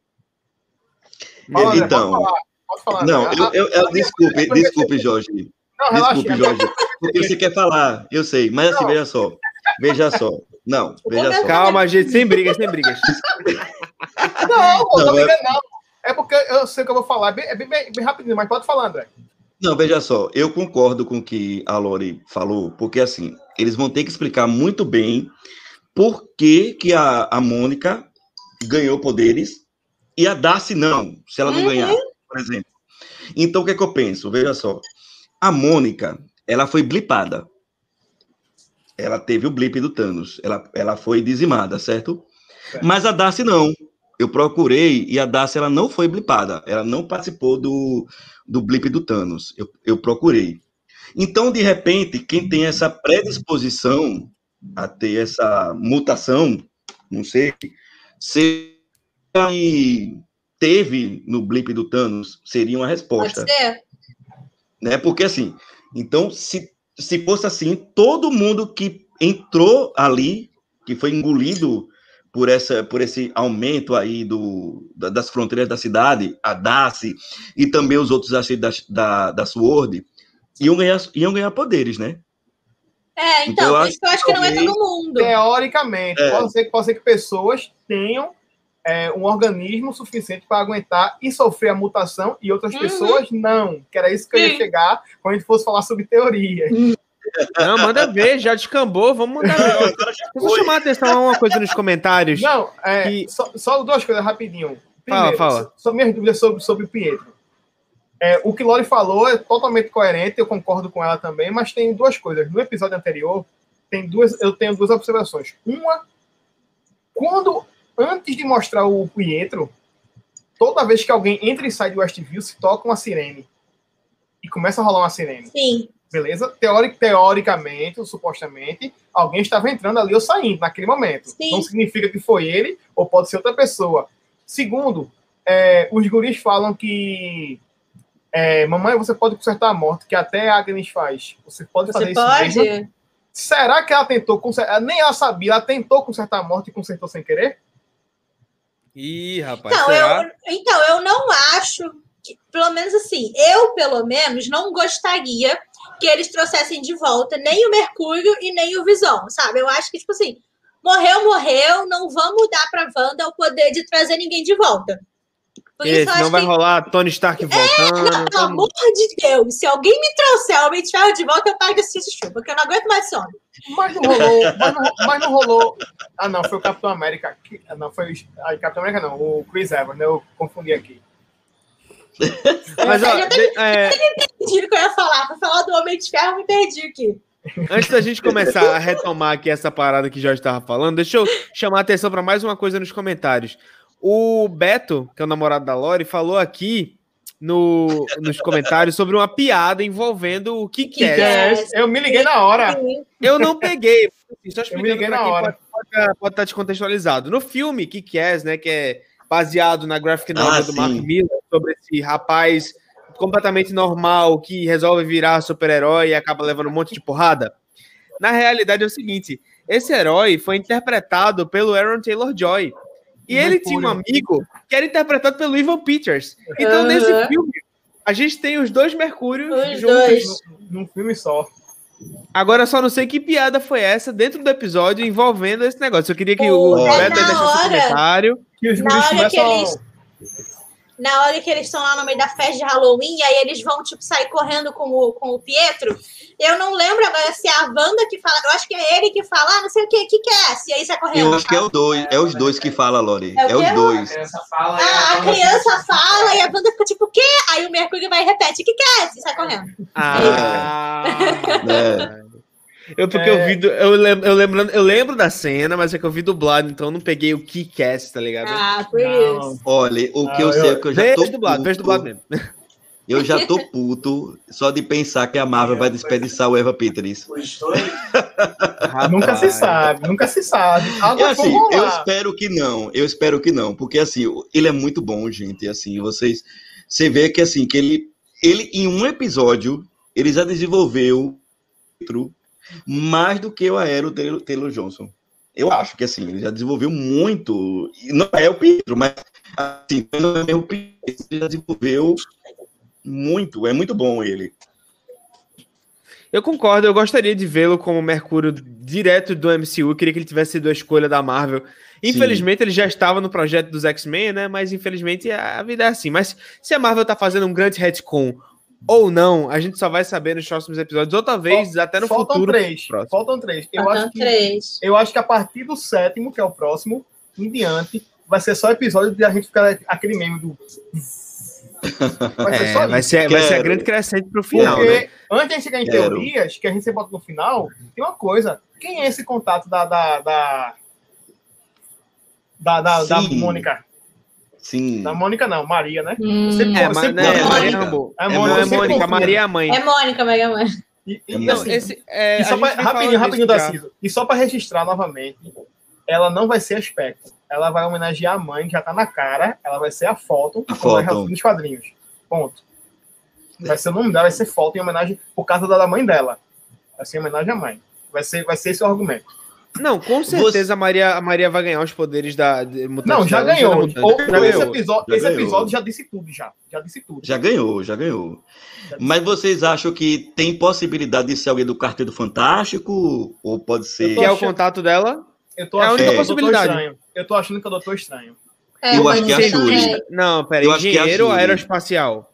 Fala, então. Pode falar, pode falar, não, eu, eu, eu, desculpe, desculpe, Jorge. Não, desculpe, Jorge. Porque você quer falar, eu sei, mas assim, não. veja só. Veja só. Não, veja só. Calma, gente, sem brigas, sem brigas. não, não, não, não. É porque eu sei o que eu vou falar. É bem, é bem, bem rapidinho, mas pode falar, André. Não, veja só, eu concordo com o que a Lori falou, porque assim, eles vão ter que explicar muito bem por que, que a, a Mônica ganhou poderes e a Darcy não, se ela não uhum. ganhar, por exemplo. Então, o que é que eu penso? Veja só, a Mônica, ela foi blipada. ela teve o blip do Thanos. Ela, ela foi dizimada, certo? Certo. Mas a Darcy não. Eu procurei e a Darcy ela não foi blipada. Ela não participou do, do blip do Thanos. Eu, eu procurei. Então, de repente, quem tem essa predisposição a ter essa mutação, não sei, se teve no blip do Thanos, seria uma Pode resposta ser? né? Porque assim, então se, se fosse assim, todo mundo que entrou ali, que foi engolido por essa por esse aumento aí do, da- das fronteiras da cidade, a Darcy e também os outros agentes da, da, da Sword, iam ganhar, iam ganhar poderes, né? É, Então, então, eu por acho isso que eu acho que não é todo mundo. Teoricamente, É. pode, ser, que- pode ser que pessoas tenham é, um organismo suficiente para aguentar e sofrer a mutação e outras Uhum. pessoas não. Que era isso que eu ia Sim. chegar quando a gente fosse falar sobre teoria. Não, manda ver, já descambou, vamos mandar ver. Deixa eu chamar a atenção a uma coisa nos comentários. Não, é, Que- só, só duas coisas rapidinho. Fala, Primeiro, fala. so- só minhas dúvidas sobre, sobre o Pietro. É, o que Lori falou é totalmente coerente, eu concordo com ela também, mas tem duas coisas. No episódio anterior, tem duas, eu tenho duas observações. Uma, quando, antes de mostrar o Pietro, toda vez que alguém entra e sai de Westview, se toca uma sirene. E começa a rolar uma sirene. Sim. Beleza? Teori- teoricamente, ou supostamente, alguém estava entrando ali ou saindo naquele momento. Sim. Não significa que foi ele, ou pode ser outra pessoa. Segundo, é, os guris falam que é, mamãe, você pode consertar a morte, que até a Agnes faz. Você pode fazer Você isso mesmo? pode? Será que ela tentou consertar? Nem ela sabia, ela tentou consertar a morte e consertou sem querer? Ih, rapaz, Então será? eu, então, eu não acho, que, pelo menos assim, eu, pelo menos, não gostaria que eles trouxessem de volta nem o Mercúrio e nem o Visão, sabe? Eu acho que, tipo assim, morreu, morreu, não vamos dar pra Wanda o poder de trazer ninguém de volta. Por Esse isso eu não vai que, rolar Tony Stark voltando. pelo todo mundo- amor de Deus, se alguém me trouxer o Homem de Ferro de volta, eu paro de assistir esse porque eu não aguento mais sono. Mas não rolou, mas não, mas não rolou. Ah, não, foi o Capitão América. ah, Não, foi o ah, Capitão América, não, o Chris Evans, né? Eu confundi aqui. Mas, ó, Eu de- é, Entendi o que eu ia falar. Pra falar do Homem de Ferro, eu me perdi aqui. antes da gente começar a retomar aqui essa parada que o Jorge estava falando, deixa eu chamar a atenção para mais uma coisa nos comentários. O Beto, que é o namorado da Lori, falou aqui no, nos comentários sobre uma piada envolvendo o que Que quer. Yes. Eu me liguei na hora. Eu não peguei. Só Eu me liguei na hora. pode, pode, pode estar descontextualizado. No filme Kick-Ass, né, que é baseado na graphic novel Ah, do sim. Mark Miller, sobre esse rapaz completamente normal que resolve virar super-herói e acaba levando um monte de porrada. Na realidade é o seguinte, esse herói foi interpretado pelo Aaron Taylor-Joy. E Mercúrio. ele tinha um amigo que era interpretado pelo Ivan Peters. Então, Aham. nesse filme, a gente tem os dois Mercúrios Os juntos dois. Num, filme só. Agora eu só não sei que piada foi essa dentro do episódio envolvendo esse negócio. Eu queria que o Pô, é Beto na deixasse um comentário. Que os Na hora que eles- Na hora que eles estão lá no meio da festa de Halloween, e aí eles vão, tipo, sair correndo com o, com o Pietro. Eu não lembro agora se é a Wanda que fala. Eu acho que é ele que fala, ah, não sei o que, que que é? E aí sai correndo. Eu acho que é os dois, é os dois que fala, Lori. É o É os dois. Essa fala Ah, a criança fala e a Wanda fica tipo, o quê? Aí o Mercúrio vai e repete, o que que é? E sai correndo. Ah, É. eu porque É. eu vi, do- eu lembro, eu lembro, eu lembro da cena, mas é que eu vi dublado, então eu não peguei o Keycast, tá ligado? Ah, Não. isso. Olha, o que Ah, eu sei é que eu já tô dublado, vejo puto. dublado mesmo. Eu já tô puto só de pensar que a Marvel vai desperdiçar o Eva Peters. Nunca se sabe, nunca se sabe. É assim, eu espero que não. Eu espero que não, porque assim, ele é muito bom, gente. Assim, vocês, você vê que assim que ele, ele em um episódio ele já desenvolveu outro mais do que o Aero Taylor, Taylor Johnson. Eu acho que assim ele já desenvolveu muito. Não é o Pietro, mas assim, não é o Pietro, ele já desenvolveu muito. É muito bom ele. Eu concordo, eu gostaria de vê-lo como Mercúrio direto do MCU, eu queria que ele tivesse sido a escolha da Marvel. Infelizmente, ele já estava no projeto dos X-Men, né? Mas infelizmente a vida é assim. Mas se a Marvel tá fazendo um grande retcon ou não, a gente só vai saber nos próximos episódios, ou talvez até no Faltam futuro. três. próximo. Faltam três. Eu Faltam acho, que, três. eu acho que a partir do sétimo, que é o próximo, em diante, vai ser só episódio de a gente ficar aquele meme do. Vai ser É, só vai, ser, vai ser a grande crescente pro final, Porque né? antes de chegar em Quero. teorias, que a gente sempre bota no final, tem uma coisa. quem é esse contato da. da, da da, da, da. Mônica. Sim. Da Mônica, não, Maria, né? Hum. Sempre- É, Mônica. Maria Rambo. É É, Mônica, não é você Mônica, confunde. Maria é a mãe. É Mônica, Mega Man. E, e, Não, assim, esse, é, e só a pra, rapidinho, rapidinho, já. Darciso. E só para registrar novamente, ela não vai ser aspecto. Ela vai homenagear a mãe, que já tá na cara. Ela vai ser a foto, A como é foto. nos quadrinhos. Ponto. Vai ser o nome dela, vai ser foto em homenagem por causa da mãe dela. Vai ser em homenagem à mãe. Vai ser, vai ser esse o argumento. Não, com certeza a, Maria, a Maria vai ganhar os poderes da Não, já ganhou. Ou- Já esse episódio, Já esse ganhou. episódio já disse tudo, já. Já disse tudo. Já ganhou, já ganhou. Mas vocês acham que tem possibilidade de ser alguém do Quarteto Fantástico? Ou pode ser. Que é o contato dela? Eu tô É a achando única que é possibilidade. Eu tô achando que é o Doutor Estranho. É, Eu pode acho que é a Shuri. também. Não, pera, Eu acho que é a engenheiro ou aeroespacial?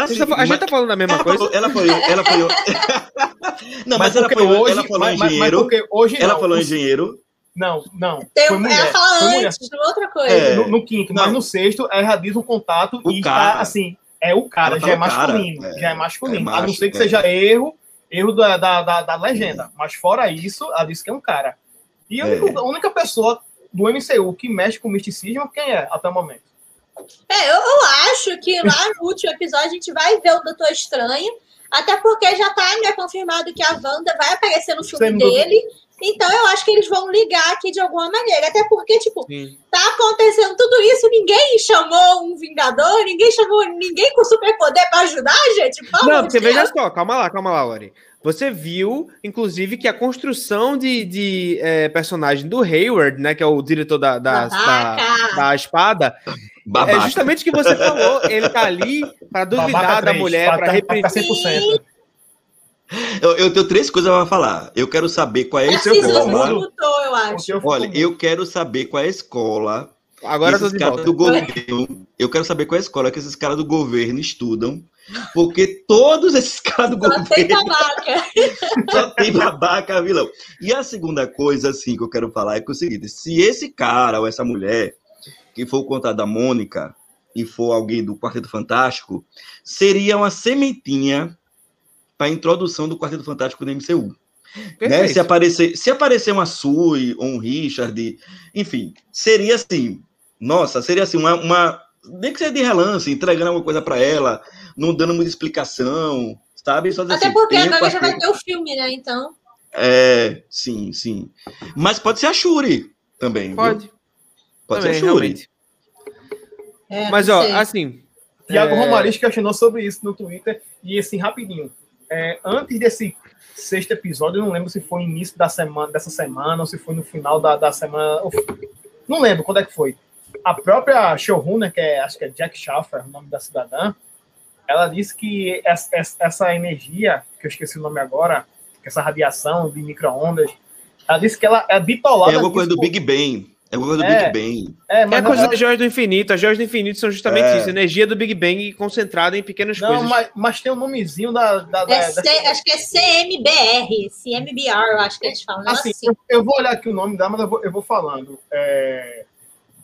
Mas, Vocês tá a gente tá falando da mesma ela coisa? falou, ela falou, ela falou. não, mas, ela porque falou, ela falou mas- mas- engenheiro. Mas hoje ela não. falou O- engenheiro. Não, não. Tem, foi mulher. ela fala foi mulher. antes, de outra coisa. É. No, no quinto, Não. mas no sexto, ela já diz um contato O e cara. tá assim, é o cara, Ela já é o cara, masculino. é. já é masculino. É a não ser que é. seja erro, erro da, da, da, da legenda. Mas fora isso, ela disse que é um cara. E a É. única, a única pessoa do MCU que mexe com misticismo, quem é até o momento? É, eu, eu acho que lá no último episódio a gente vai ver o Doutor Estranho, até porque já tá né, confirmado que a Wanda vai aparecer no filme Sem dúvida. dele. Então eu acho que eles vão ligar aqui de alguma maneira. Até porque, tipo, Sim. tá acontecendo tudo isso, ninguém chamou um Vingador, ninguém chamou ninguém com superpoder pra ajudar, gente. Não, Deus. veja só, calma lá, calma lá, Lori. Você viu, inclusive, que a construção de, de é, personagem do Hayward, né, que é o diretor da, da, da, da espada, Babaca. é justamente o que você falou. Ele tá ali pra duvidar Babaca da três, mulher, pra- pra pra- repetir. pra 100%. Eu, eu tenho três coisas pra falar. Eu quero saber qual é a escola. lutou, eu acho. Olha, eu quero saber qual é a escola Agora esses caras do governo. Eu quero saber qual é a escola que esses caras do governo estudam. Porque todos esses caras do Só tem governo babaca. só tem babaca vilão. E a segunda coisa, assim, que eu quero falar é que é o seguinte: se esse cara ou essa mulher, que for o contato da Mônica, e for alguém do Quarteto Fantástico, seria uma sementinha para a introdução do Quarteto Fantástico do MCU. Né? Se, aparecer, se aparecer uma Sui ou um Richard, enfim, seria assim, nossa, seria assim, uma, uma nem que seja de relance, entregando alguma coisa para ela, não dando muita explicação, sabe? Só dizer Até assim, porque agora já vai ter o filme, né? Então. É, sim, sim. Mas pode ser a Shuri também. viu? Pode. Pode também, ser a Shuri. realmente. É, Mas, ó, sei. assim. Tiago é, Romariz questionou sobre isso no Twitter. E assim, rapidinho. é, antes desse sexto episódio, eu não lembro se foi no início da semana, dessa semana ou se foi no final da, da semana. ou- Não lembro quando é que foi. A própria showrunner, que é, acho que é Jack Schaffer, o nome da cidadã, ela disse que essa, essa- energia, que eu esqueci o nome agora, que essa radiação de micro-ondas, ela disse que ela é bitolada. É alguma coisa do Big Bang. É coisa do É. Big Bang. É, É mas a coisa das joias do infinito. As joias do infinito são justamente É. isso. Energia do Big Bang concentrada em pequenas Não, coisas. mas, mas tem um nomezinho da. da, da- É da- C- acho que é CMBR, CMBR, eu acho que eles falam. Não Assim, assim. Eu, eu vou olhar aqui o nome dela, mas eu vou, eu vou falando. É,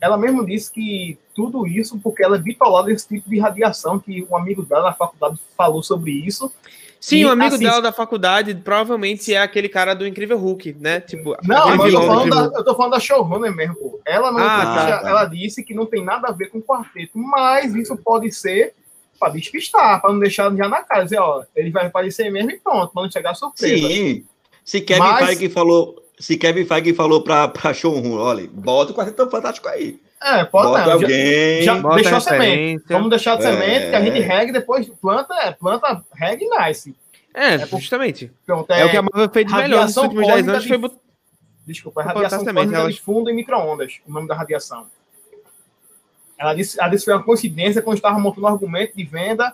ela mesmo disse que tudo isso porque ela é bitolada desse tipo de radiação, que um amigo dela na faculdade falou sobre isso. Sim, E, o amigo assim, dela da faculdade provavelmente é aquele cara do Incrível Hulk, né? Tipo, Não, eu tô, do falando da, eu tô falando da showrunner mesmo, pô. Ela não Ah, deixa- tá. ela disse que não tem nada a ver com o quarteto, mas isso pode ser para despistar, para não deixar já na cara, dizer, ó, ele vai aparecer mesmo e pronto, para não chegar surpresa. Sim. Se Kevin Mas- Feige falou. Se Kevin Feige falou pra, pra Showroom, olha, bota o Quarteto Fantástico aí. É, pode bota não. Já, alguém. já Bota deixou a semente. Vamos deixar de É. semente, que a gente rega e depois planta, é, planta, rega e nasce. É, É por- justamente. Pronto, É, o que a Marvel fez de melhor nos radiação últimos 10 cósmica anos. de- Foi bot- Desculpa, é radiação cósmica elas- de fundo em micro-ondas, o nome da radiação. Ela disse, ela disse que foi uma coincidência quando estava montando um argumento de venda.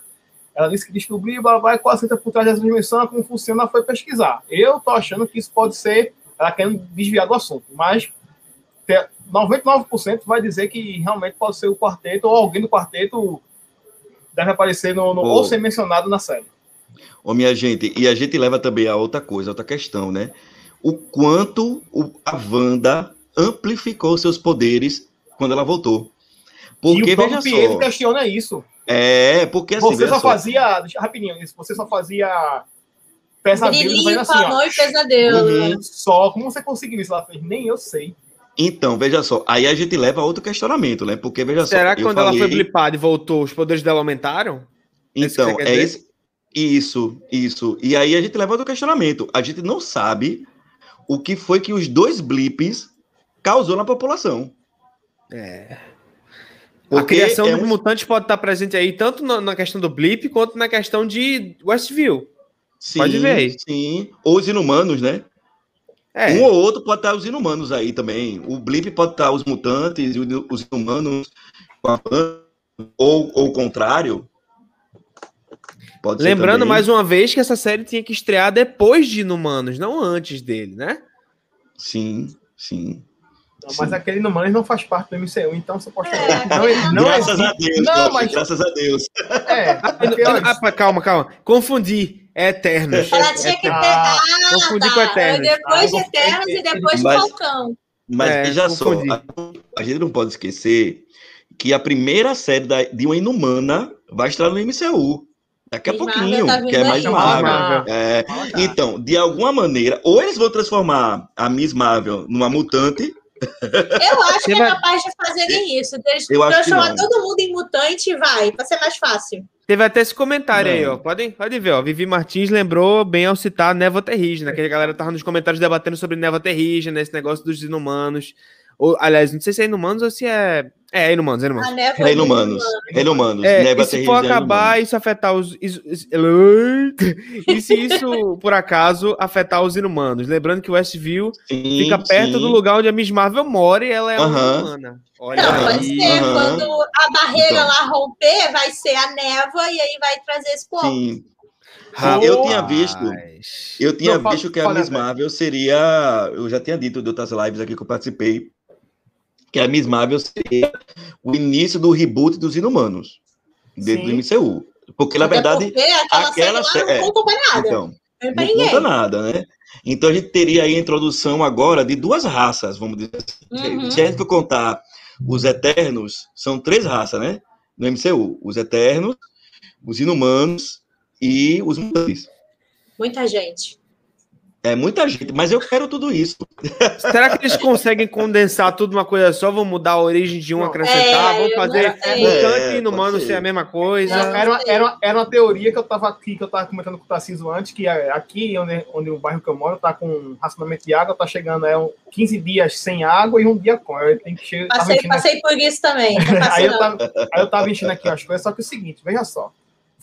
Ela disse que descobriu, blá, blá, blá, qual a ciência por trás dessa dimensão, como funciona, ela foi pesquisar. Eu tô achando que isso pode ser, ela querendo desviar do assunto, mas 99% vai dizer que realmente pode ser o quarteto ou alguém do quarteto deve aparecer no, no- ou ser mencionado na série. Ô, minha gente, e a gente leva também a outra coisa, outra questão, né? O quanto o- a Wanda amplificou seus poderes quando ela voltou. e Porque, o próprio veja Pietro só. questiona isso. É, porque assim, você só só. fazia. Deixa, rapidinho, você só fazia pesadelo Brilhinho assim, ó. e pesadelo. Uhum. Só, como você conseguiu isso? Ela fez, nem eu sei. Então, veja só, aí a gente leva a outro questionamento, né? Porque, veja Será só, que eu quando ela foi falei- blipada e voltou, os poderes dela aumentaram? É isso que Então, é isso, isso, isso. E aí a gente leva outro questionamento. A gente não sabe o que foi que os dois blips causou na população. É. a Porque criação é dos um- mutantes pode estar presente aí, tanto na, na questão do blip, quanto na questão de Westview. Sim, Pode ver aí. Sim, ou os inumanos, né? É, Um ou outro pode estar os inumanos aí também. O blip pode estar os mutantes e os inumanos com a Wanda, ou ou o contrário. Pode Lembrando mais uma vez que essa série tinha que estrear depois de Inumanos, não antes dele, né? Sim, sim. Não, mas Sim. aquele Numanos não faz parte do MCU, então você pode É. Não, não graças existe. a Deus, Não, mas- graças a Deus. É, porque, olha, Ah, pá, calma, calma. Confundi. É Eternos. Ela tinha que ter. Ah, Ah, confundi tá. com Eternos. Depois de Ah, Eternos e depois de Mas- Falcão. Mas É, veja confundi. só, a, a gente não pode esquecer que a primeira série da- de uma inumana vai estar no MCU. Daqui a pouquinho, tá que é mais aí. Marvel. Marvel. É, então, de alguma maneira, ou eles vão transformar a Miss Marvel numa mutante, Eu acho que é Você vai- capaz de fazerem isso. Eles transformar todo mundo em mutante e vai, pra ser mais fácil. Teve até esse comentário aí, Não. ó. Podem, pode ver, ó. Vivi Martins lembrou bem ao citar Névoa Terrígena, que a galera tava nos comentários debatendo sobre Névoa Terrígena, esse negócio dos inumanos. Ou, aliás, não sei se é inumanos ou se é. É, é inumanos, é inumanos. É inumanos. É inumanos. É, Neva e se for é acabar inumanos. isso afetar os. E se isso, por acaso, afetar os inumanos? Lembrando que o Westview Sim, fica perto sim. do lugar onde a Miss Marvel mora e ela é uma Aham. inumana. Olha Não, Aham, pode aí. ser. aham. Quando a barreira Então. lá romper, vai ser a névoa e aí vai trazer esse povo. Sim. Rapaz. Eu tinha visto, eu tinha Não, fala- visto que a Miss. Marvel seria. Eu já tinha dito de outras lives aqui que eu participei. Que a Miss Marvel seria o início do reboot dos inumanos. Dentro Sim. do MCU. Porque, na Até verdade, porque aquela, aquela série sé- é. não conta nada. então, não não conta nada, né? Então a gente teria aí a introdução agora de duas raças, vamos dizer assim. Uhum. Se a gente for contar os Eternos, são três raças, né? No MCU. Os Eternos, os Inumanos e os Mutantes. Muita gente. É muita gente, mas eu quero tudo isso. Será que eles conseguem condensar tudo numa coisa só? Vão mudar a origem de um, acrescentar? É, vão eu fazer mutante É, e inumano ser ser. a mesma coisa? Não, era, uma, era, uma, era uma teoria que eu tava aqui, que eu tava comentando com o Tarcísio antes, que aqui onde, onde o bairro que eu moro tá com racionamento de água, tá chegando é, um 15 dias sem água e um dia com. Aí Tem que chegar. Passei, passei por isso também. Não aí, eu tava, aí eu tava enchendo aqui as coisas, só que é o seguinte, veja só.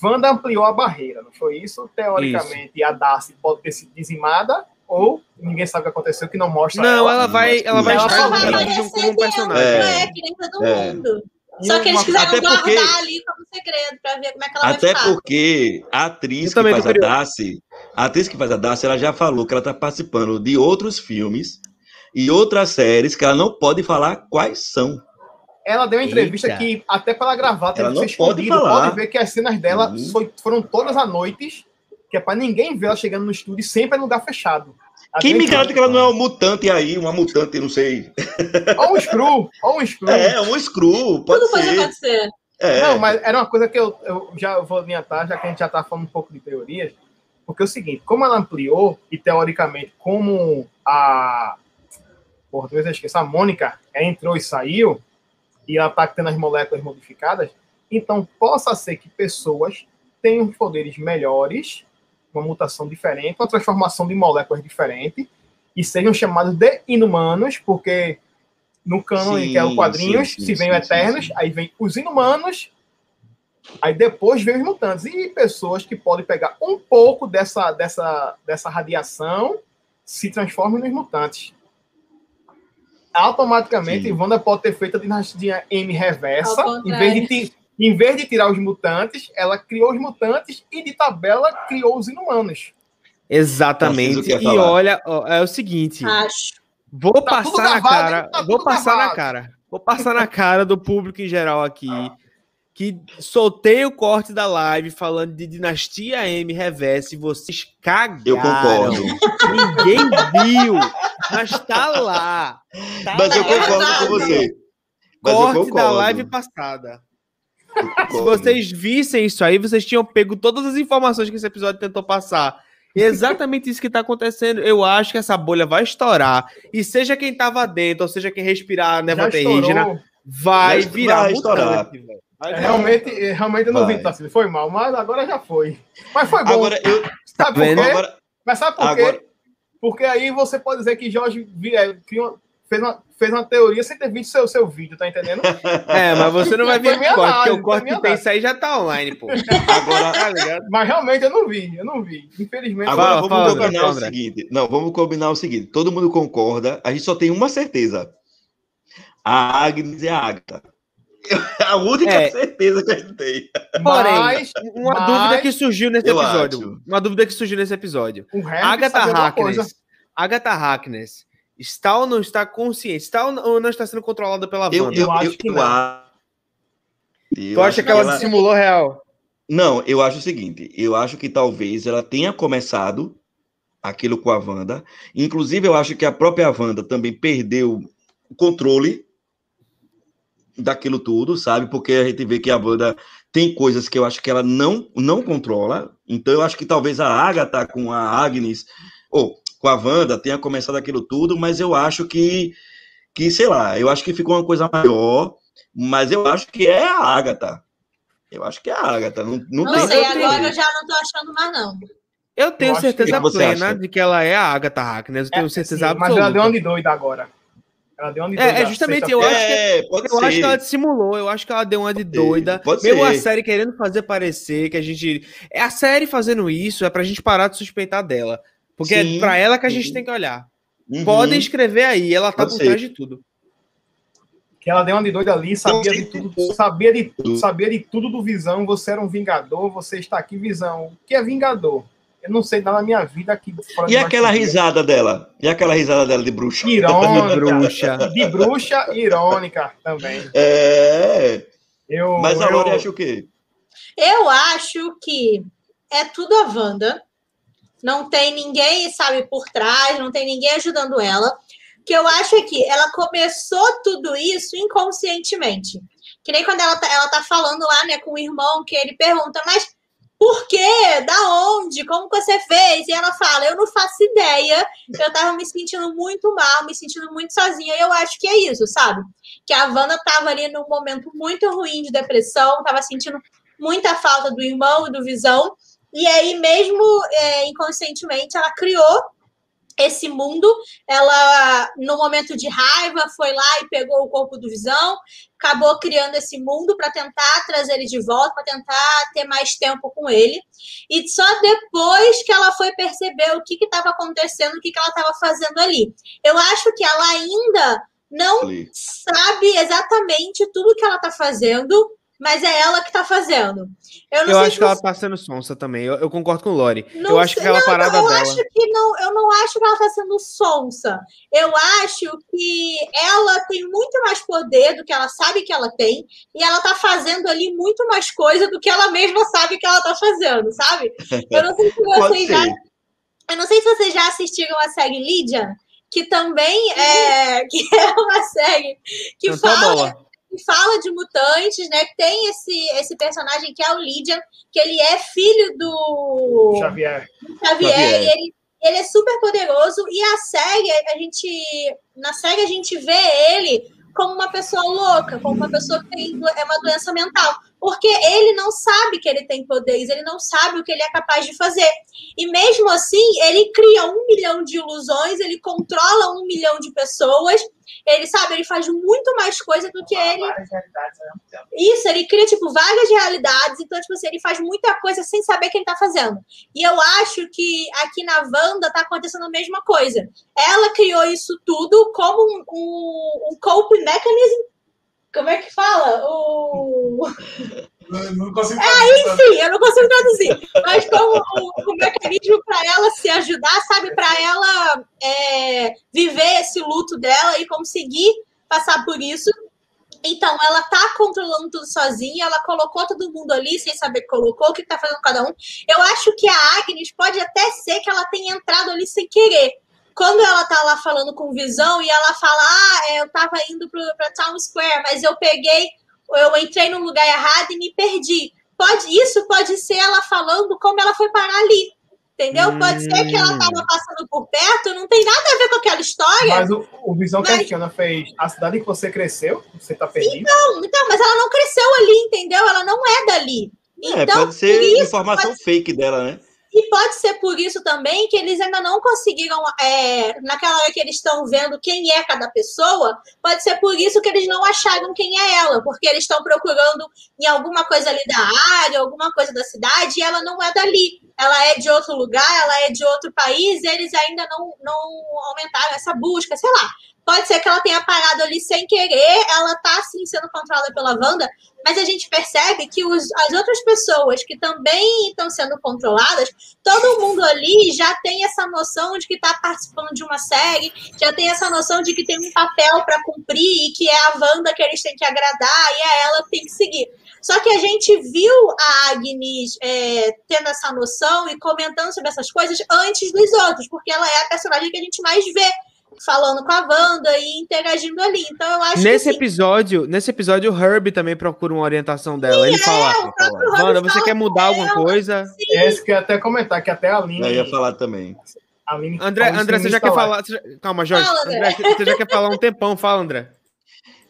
Wanda ampliou a barreira, não foi isso? Teoricamente, a Darcy pode ter sido dizimada, ou ninguém sabe o que aconteceu, que não mostra Não, ela. ela vai, ela vai Ela estar vai como um personagem. É. Não é que nem todo É. mundo. Só que eles quiseram até guardar porque- ali como segredo pra ver como é que ela Até vai ficar. porque a atriz Eu que faz a. Darcy, a atriz que faz a Darcy, ela já falou que ela tá participando de outros filmes e outras séries que ela não pode falar quais são. Ela deu uma entrevista Eita. que, até para ela gravar, Ela que não ser pode escondido. falar. Pode ver que as cenas dela Uhum. foi- foram todas à noite, que é para ninguém ver ela chegando no estúdio, sempre em lugar fechado. Quem me entrevista. garante que ela não é um mutante aí, uma mutante, não sei. Ou um screw, ou um screw. É, um Screw, pode Tudo pode ser. acontecer. É. Não, mas era uma coisa que eu, eu já vou adiantar, já que a gente já tá falando um pouco de teorias, porque é o seguinte, como ela ampliou, e teoricamente, como a. Porra, talvez eu esqueça, a Mônica entrou e saiu, e ela tá tendo as moléculas modificadas, então possa ser que pessoas tenham poderes melhores, uma mutação diferente, uma transformação de moléculas diferente, e sejam chamados de inumanos, porque no canon Sim, que é o quadrinhos, sim, sim, se vem sim, Eternos, aí vem os inumanos, aí depois vem os mutantes. E pessoas que podem pegar um pouco dessa, dessa, dessa radiação se transformam nos mutantes. Automaticamente, Sim. Wanda pode ter feito a dinastia M reversa, em vez, de em vez de tirar os mutantes, ela criou os mutantes e de tabela criou os inumanos. Exatamente. E olha, ó, é o seguinte, Acho. vou Tá passar na cara? Tá vou passar na gravado. cara, vou passar na cara do público em geral aqui, que soltei o corte da live falando de Dinastia M Reverse e vocês cagaram. Eu concordo. Ninguém viu, mas tá lá. Tá Mas eu lá. concordo com você. Mas eu Corte da live passada. Eu Se vocês vissem isso aí, vocês tinham pego todas as informações que esse episódio tentou passar Exatamente isso que tá acontecendo. Eu acho que essa bolha vai estourar. E seja quem tava dentro, ou seja quem respirar a névoa terrígena, vai virar vai estourar. velho. É, realmente, é, realmente eu não Vai. vi, Tarcísio. Foi mal, mas agora já foi. Mas foi bom. Agora, eu. sabe por vendo? quê? Agora, Mas sabe por agora, quê? Porque aí você pode dizer que Jorge criou- fez, uma, fez uma teoria sem ter visto seu, seu vídeo, tá entendendo? É, mas você não vai ver minha o corte, porque o corte que tem isso aí já tá online, pô. agora, Tá? Mas realmente eu não vi, eu não vi. Infelizmente. Agora Fala, vamos fala, combinar fala, o André. seguinte. Não, vamos combinar o seguinte. Todo mundo concorda. A gente só tem uma certeza. A Agnes é a Agatha. É a única É. certeza que a gente tem. Porém, mas uma mas- dúvida que surgiu nesse Eu episódio. acho. Uma dúvida que surgiu nesse episódio. Agatha. Harkness. Agatha Harkness está ou não está consciente? Está ou não- está sendo controlada pela Eu, Wanda? eu, acho eu, que eu não. acho. eu tu acha acho que ela ela- dissimulou real? Não, eu acho o seguinte. Eu acho que talvez ela tenha começado aquilo com a Wanda. Inclusive, eu acho que a própria Wanda também perdeu o controle daquilo tudo, sabe? Porque a gente vê que a Wanda tem coisas que eu acho que ela não, não controla. Então, eu acho que talvez a Agatha com a Agnes, ou com a Wanda, tenha começado aquilo tudo, mas eu acho que, que sei lá, eu acho que ficou uma coisa maior, mas eu acho que é a Agatha. Eu acho que é a Agatha. Não, não, Não tem sei, agora eu já não tô achando mais, não. Eu tenho Eu certeza que plena acha? de que ela é a Agatha Harkness. Eu tenho É, certeza sim, mas absoluta. ela deu uma de doida agora. Ela deu uma de É, doida. é justamente, eu acho que- É, pode Eu ser. acho que ela dissimulou, eu acho que ela deu uma de Pode doida. pode Mesmo a ser. série querendo fazer parecer que a gente. É a série fazendo isso, é pra gente parar de suspeitar dela. Porque Sim, é pra ela que a gente sim. tem que olhar. Uhum. Podem escrever aí, ela tá Pode por ser. trás de tudo. Que ela deu uma de doida ali, sabia de tudo, sabia de tudo, sabia de tudo do Visão. Você era um Vingador, você está aqui, Visão. O que é Vingador? Eu não sei nada na minha vida aqui. fora E aquela risada dela? E aquela risada dela de bruxa? Irônica. Bruxa. De bruxa irônica também. É. Eu, Mas a eu- Lore acha o quê? Eu acho que é tudo a Wanda. Não tem ninguém, sabe, por trás, não tem ninguém ajudando ela. O que eu acho é que ela começou tudo isso inconscientemente. Que nem quando ela tá, ela tá falando lá, né, com o irmão, que ele pergunta, mas por quê? Da onde? Como você fez? E ela fala, eu não faço ideia. Eu tava me sentindo muito mal, me sentindo muito sozinha. E eu acho que é isso, sabe? Que a Wanda tava ali num momento muito ruim de depressão, tava sentindo muita falta do irmão e do Visão. E aí, mesmo é, inconscientemente, ela criou esse mundo. Ela, no momento de raiva, foi lá e pegou o corpo do Visão, acabou criando esse mundo para tentar trazer ele de volta, para tentar ter mais tempo com ele. E só depois que ela foi perceber o que estava acontecendo, o que, que ela estava fazendo ali. Eu acho que ela ainda não Ali. sabe exatamente tudo que ela está fazendo, mas é ela que está fazendo. Eu não Eu sei acho que ela você- tá sendo sonsa também. Eu, eu concordo com o não eu acho que sei- aquela não, parada eu dela. acho que não, eu não acho que ela está sendo sonsa. Eu acho que ela tem muito mais poder do que ela sabe que ela tem, e ela tá fazendo ali muito mais coisa do que ela mesma sabe que ela tá fazendo, sabe? Eu não sei se vocês já, eu não sei se vocês já assistiram a série Lydia, que também é, que é uma série que a fala. Que fala de mutantes, né? Que tem esse, esse personagem que é o Lydian, que ele é filho do Xavier. Xavier, Xavier. e ele, ele é super poderoso. E a série, a gente. Na série, a gente vê ele como uma pessoa louca, como uma pessoa que tem é uma doença mental. Porque ele não sabe que ele tem poderes, ele não sabe o que ele é capaz de fazer. E mesmo assim, ele cria um milhão de ilusões, ele controla um milhão de pessoas, ele sabe, ele faz muito mais coisa do que ele isso, ele cria, tipo, várias realidades. Então, tipo assim, ele faz muita coisa sem saber o que ele tá fazendo. E eu acho que aqui na Wanda tá acontecendo a mesma coisa. Ela criou isso tudo como um, um, um coping mechanism. Como é que fala? O... Não, não consigo Enfim, eu não consigo traduzir. Mas como um mecanismo para ela se ajudar, sabe? Para ela é, viver esse luto dela e conseguir passar por isso. Então, ela tá controlando tudo sozinha, ela colocou todo mundo ali sem saber que colocou, o que tá fazendo cada um. Eu acho que a Agnes pode até ser que ela tenha entrado ali sem querer. Quando ela tá lá falando com visão e ela fala, ah, é, eu tava indo pro, pra Town Square, mas eu peguei, eu entrei no lugar errado e me perdi. Pode, isso pode ser ela falando como ela foi parar ali. Entendeu? Pode ser que ela Hum. tava passando por perto, não tem nada a ver com aquela história. Mas o, o Visão Mas- questiona fez a cidade que você cresceu, você tá perdido. Não, então, mas ela não cresceu ali, entendeu? Ela não é dali. É, Então, pode ser isso, informação fake dela, né? E pode ser por isso também que eles ainda não conseguiram, é, naquela hora que eles estão vendo quem é cada pessoa, pode ser por isso que eles não acharam quem é ela, porque eles estão procurando em alguma coisa ali da área, alguma coisa da cidade, e ela não é dali. Ela é de outro lugar, ela é de outro país, eles ainda não, não aumentaram essa busca, sei lá. Pode ser que ela tenha parado ali sem querer, ela tá sim sendo controlada pela Wanda, mas a gente percebe que os- as outras pessoas que também estão sendo controladas, todo mundo ali já tem essa noção de que está participando de uma série, já tem essa noção de que tem um papel para cumprir e que é a Wanda que eles têm que agradar e é ela que tem que seguir. Só que a gente viu a Agnes é, tendo essa noção e comentando sobre essas coisas antes dos outros, porque ela é a personagem que a gente mais vê falando com a Wanda e interagindo ali. Então eu acho Nesse que sim. episódio, nesse episódio, o Herb também procura uma orientação dela. Ele fala, é, o próprio Herb Wanda, você fala quer mudar alguma ela. coisa? É isso que eu ia até comentar, que até a Aline. Eu ia falar também. Aline André, André, você no já quer falar... você já- Calma, Jorge. Fala, André, André. você já quer falar um tempão. Fala, André.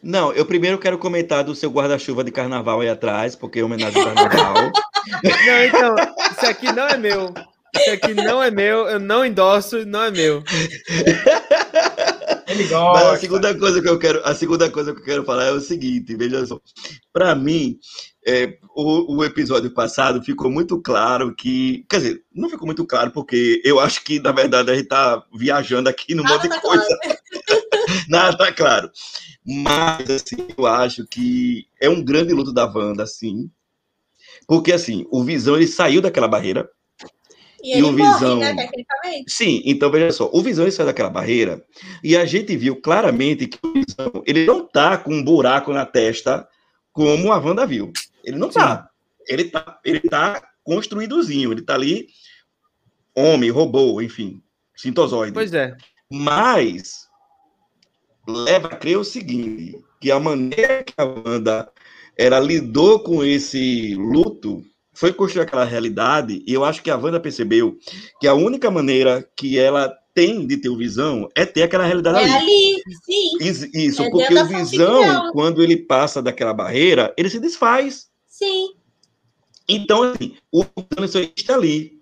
Não, eu primeiro quero comentar do seu guarda-chuva de carnaval aí atrás, porque é homenagem ao carnaval. Não, então, isso aqui não é meu. Isso aqui não é meu, eu não endosso, não é meu. Mas a segunda coisa que eu quero, a segunda coisa que eu quero falar é o seguinte, veja só. Para mim, é, o, o episódio passado ficou muito claro que, quer dizer, não ficou muito claro porque eu acho que na verdade a gente tá viajando aqui num monte de tá coisa. Nada tá claro. Mas assim, eu acho que é um grande luto da Wanda, assim. Porque assim, o Visão ele saiu daquela barreira. E E o morre, Visão? né, tecnicamente. Sim, então veja só, o Visão saiu daquela barreira e a gente viu claramente que o Visão ele não tá com um buraco na testa como a Wanda viu. Ele não tá. Ele tá, ele tá construídozinho, ele tá ali homem, robô, enfim, sintozoide. Pois é. Mas leva a crer o seguinte, que a maneira que a Wanda ela lidou com esse luto foi construir aquela realidade, e eu acho que a Wanda percebeu que a única maneira que ela tem de ter o visão é ter aquela realidade É ali. ali, sim, Isso, isso, É porque o visão, quando ele passa daquela barreira, ele se desfaz. sim. Então, assim, o Thanos só está ali.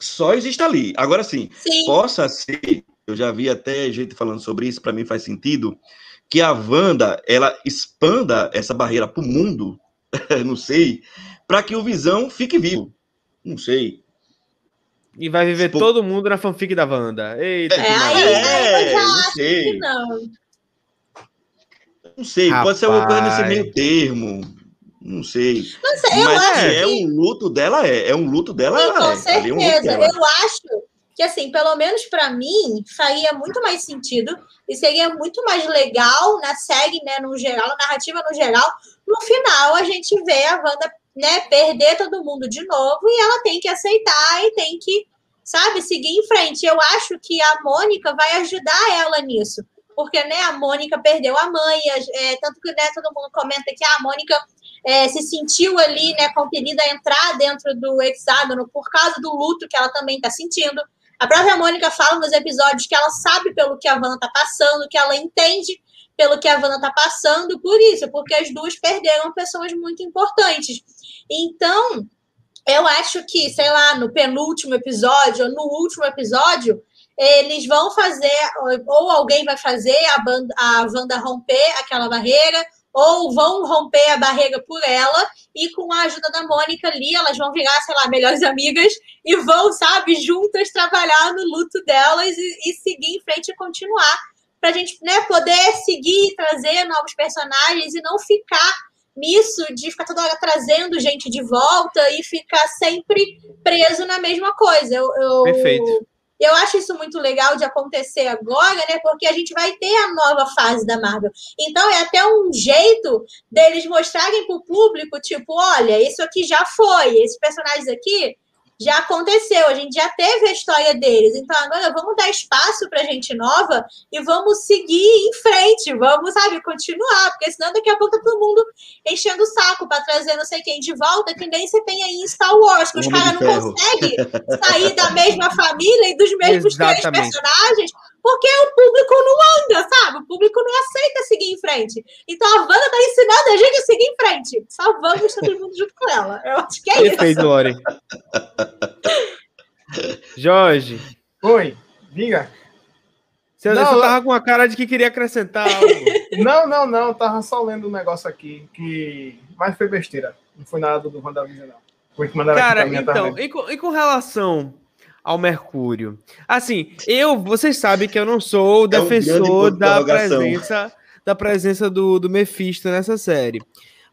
Só existe ali. Agora, sim, Sim, possa ser, eu já vi até gente falando sobre isso, para mim faz sentido, que a Wanda, ela expanda essa barreira para o mundo, não sei, para que o Visão fique vivo. Não sei. E vai viver Tipo- todo mundo na fanfic da Wanda. Eita, É, aí- eu já não acho sei. que não. Não sei, pode ser alguma coisa nesse Rapaz. meio termo. Não sei. Não sei, eu Mas acho que é um luto dela, é. É um luto dela, Sim, ela com é. É um certeza. dela. Eu acho que, assim, pelo menos pra mim, faria muito mais sentido e seria muito mais legal na série, né, no geral, na narrativa no geral. No final, a gente vê a Wanda, né, perder todo mundo de novo e ela tem que aceitar e tem que, sabe, seguir em frente. Eu acho que a Mônica vai ajudar ela nisso. Porque, né, a Mônica perdeu a mãe, é, tanto que né, todo mundo comenta que a Mônica é, se sentiu ali, né, compelida a entrar dentro do hexágono por causa do luto que ela também está sentindo. A própria Mônica fala nos episódios que ela sabe pelo que a Vanna está passando, que ela entende pelo que a Vanna está passando, por isso, porque as duas perderam pessoas muito importantes. Então, eu acho que, sei lá, no penúltimo episódio ou no último episódio, eles vão fazer, ou alguém vai fazer a, banda, a Wanda romper aquela barreira, ou vão romper a barreira por ela, e com a ajuda da Mônica ali, elas vão virar, sei lá, melhores amigas, e vão, sabe, juntas trabalhar no luto delas e, e seguir em frente e continuar, pra gente né, poder seguir, trazer novos personagens e não ficar nisso de ficar toda hora trazendo gente de volta e ficar sempre preso na mesma coisa. Eu, eu, Perfeito. eu acho isso muito legal de acontecer agora, né? Porque a gente vai ter a nova fase da Marvel. Então é até um jeito deles mostrarem para o público, tipo, olha, isso aqui já foi, esses personagens aqui já aconteceu, a gente já teve a história deles. Então agora vamos dar espaço para gente nova e vamos seguir em frente, vamos, sabe, continuar, porque senão daqui a pouco tá todo mundo enchendo o saco para trazer não sei quem de volta, que nem você tem aí em Star Wars, que os caras não conseguem sair da mesma família e dos mesmos três personagens, porque o público não anda, sabe? O público não aceita seguir em frente. Então a Wanda tá ensinando a gente a seguir em frente. Salvamos todo mundo junto com ela. Eu acho que é Perfeito, isso. Lore. Jorge. Oi, diga. Você, não, você tava com a cara de que queria acrescentar algo. não, não, não. Tava só lendo um negócio aqui que. Mas foi besteira. Não foi nada do WandaVision, não. Foi que mandaram Cara, então, e com, e com relação ao Mercúrio. Assim, eu, vocês sabem que eu não sou é defensor um da presença da presença do, do Mephisto nessa série.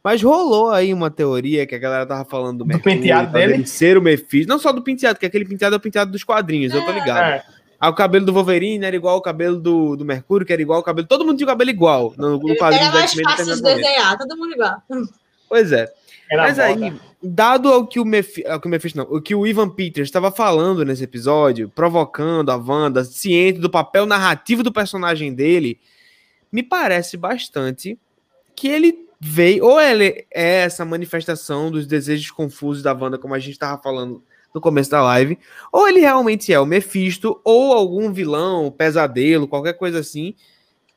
Mas rolou aí uma teoria que a galera tava falando do, Mercúrio, do penteado dele ser o Mephisto, não só do penteado, que aquele penteado é o penteado dos quadrinhos, é, eu tô ligado. É. Ah, o cabelo do Wolverine era igual ao cabelo do, do Mercúrio, que era igual ao cabelo. Todo mundo tinha o cabelo igual. No, no quadrinho era mais fácil de desenhar, todo mundo igual. Pois é. Era Mas aí, dado ao que o Mephisto, que o Mephisto não, o que o Ivan Peters estava falando nesse episódio, provocando a Wanda, ciente do papel narrativo do personagem dele, me parece bastante que ele veio, ou ele é essa manifestação dos desejos confusos da Wanda, como a gente estava falando no começo da live, ou ele realmente é o Mephisto, ou algum vilão, pesadelo, qualquer coisa assim,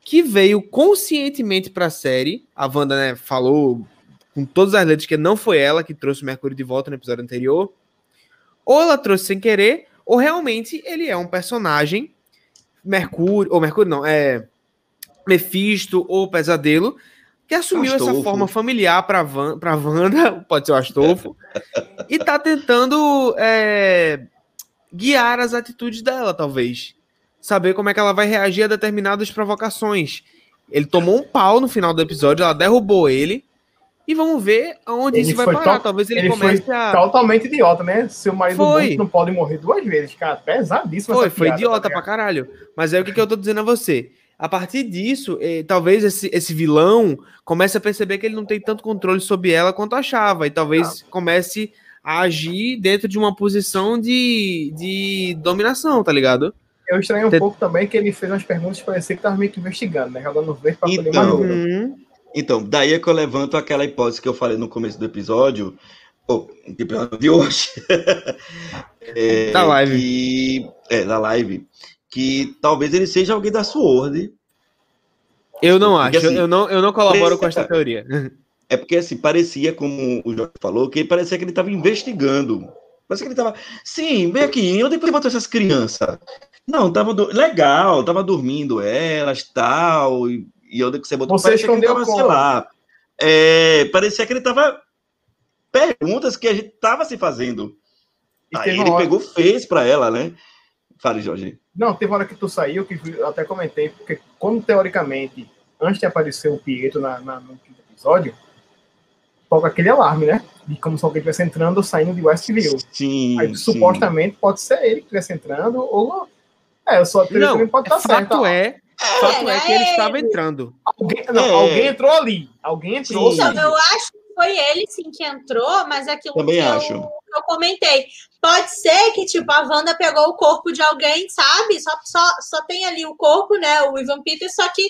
que veio conscientemente para a série. A Wanda né, falou com todas as letras que não foi ela que trouxe o Mercúrio de volta no episódio anterior. Ou ela trouxe sem querer, ou realmente ele é um personagem Mercúrio, ou Mercúrio não, é Mephisto ou Pesadelo, que assumiu Astolfo. essa forma familiar para Van, pra Wanda, pode ser o Astolfo, e tá tentando é, guiar as atitudes dela, talvez. Saber como é que ela vai reagir a determinadas provocações. Ele tomou um pau no final do episódio, ela derrubou ele, e vamos ver aonde ele isso vai parar. Talvez ele, ele comece a. Totalmente idiota, né? Seu marido foi. não pode morrer duas vezes, cara. Pesadíssimo. Foi, foi idiota tá pra caralho. Mas é o que, que eu tô dizendo a você. A partir disso, eh, talvez esse, esse vilão comece a perceber que ele não tem tanto controle sobre ela quanto achava. E talvez ah. comece a agir dentro de uma posição de, de dominação, tá ligado? Eu estranhei um pouco também que ele fez umas perguntas parecia que tava meio que investigando, né? Jogando verde pra poder então, uhum. Então, daí é que eu levanto aquela hipótese que eu falei no começo do episódio, ou oh, de hoje. é, da live. Que, é, da live. Que talvez ele seja alguém da Sword. Eu não porque, acho, assim, eu, não, eu não colaboro com essa teoria. É porque assim, parecia, como o Jorge falou, que parecia que ele estava investigando. Parecia que ele estava. Sim, vem aqui, onde é que botou essas crianças? Não, tava do... legal, tava dormindo elas tal, e e onde que você botou? Você escondeu tava, sei lá. É, parecia que ele tava perguntas que a gente tava se fazendo. E Aí ele pegou, fez para ela, né? Fale, Jorge. Não, teve uma hora que tu saiu, que eu até comentei, porque como teoricamente, antes de aparecer o Pietro na, na, no quinto episódio, toca aquele alarme, né? De como se alguém estivesse entrando ou saindo de Westview. Sim. Aí sim. supostamente pode ser ele que estivesse entrando, ou. É, eu só não, pode estar certo. Fato é Fato é, é que ele estava entrando. Alguém, não, é. alguém entrou ali. Alguém entrou. Sim. Então, eu acho que foi ele sim que entrou, mas aquilo Também que acho. Eu, eu comentei. Pode ser que, tipo, a Wanda pegou o corpo de alguém, sabe? Só, só, só tem ali o corpo, né? O Ivan Peters, só que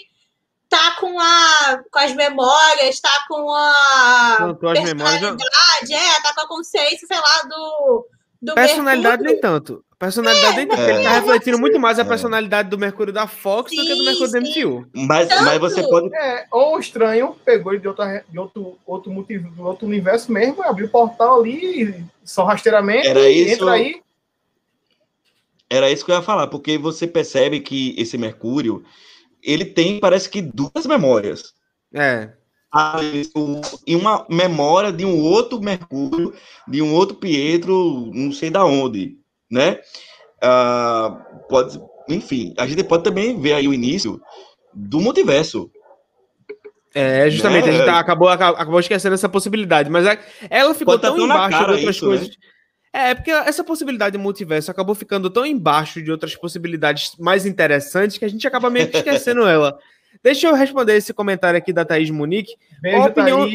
tá com, a, com as memórias, tá com a Plantou personalidade, é, tá com a consciência, sei lá, do. Do personalidade Mercúrio. nem tanto. Personalidade é, dele, é, tá refletindo muito mais a é. personalidade do Mercúrio da Fox sim, do que do Mercúrio sim. da MCU. Mas, mas você pode. É, ou o estranho pegou ele de, outra, de outro, outro, motivo, outro universo mesmo, abriu o portal ali, só rasteiramente, Era isso... entra aí. Era isso que eu ia falar, porque você percebe que esse Mercúrio, ele tem, parece que, duas memórias. É. E uma memória de um outro Mercúrio, de um outro Pietro, não sei da onde né? Uh, pode, enfim, a gente pode também ver aí o início do multiverso. É, justamente, né? a gente tá, acabou, acabou esquecendo essa possibilidade, mas é, ela ficou tão embaixo de outras isso, né? coisas. Né? É, porque essa possibilidade de multiverso acabou ficando tão embaixo de outras possibilidades mais interessantes que a gente acaba meio que esquecendo ela. Deixa eu responder esse comentário aqui da Thaís Munique. Beijo, qual, a opinião,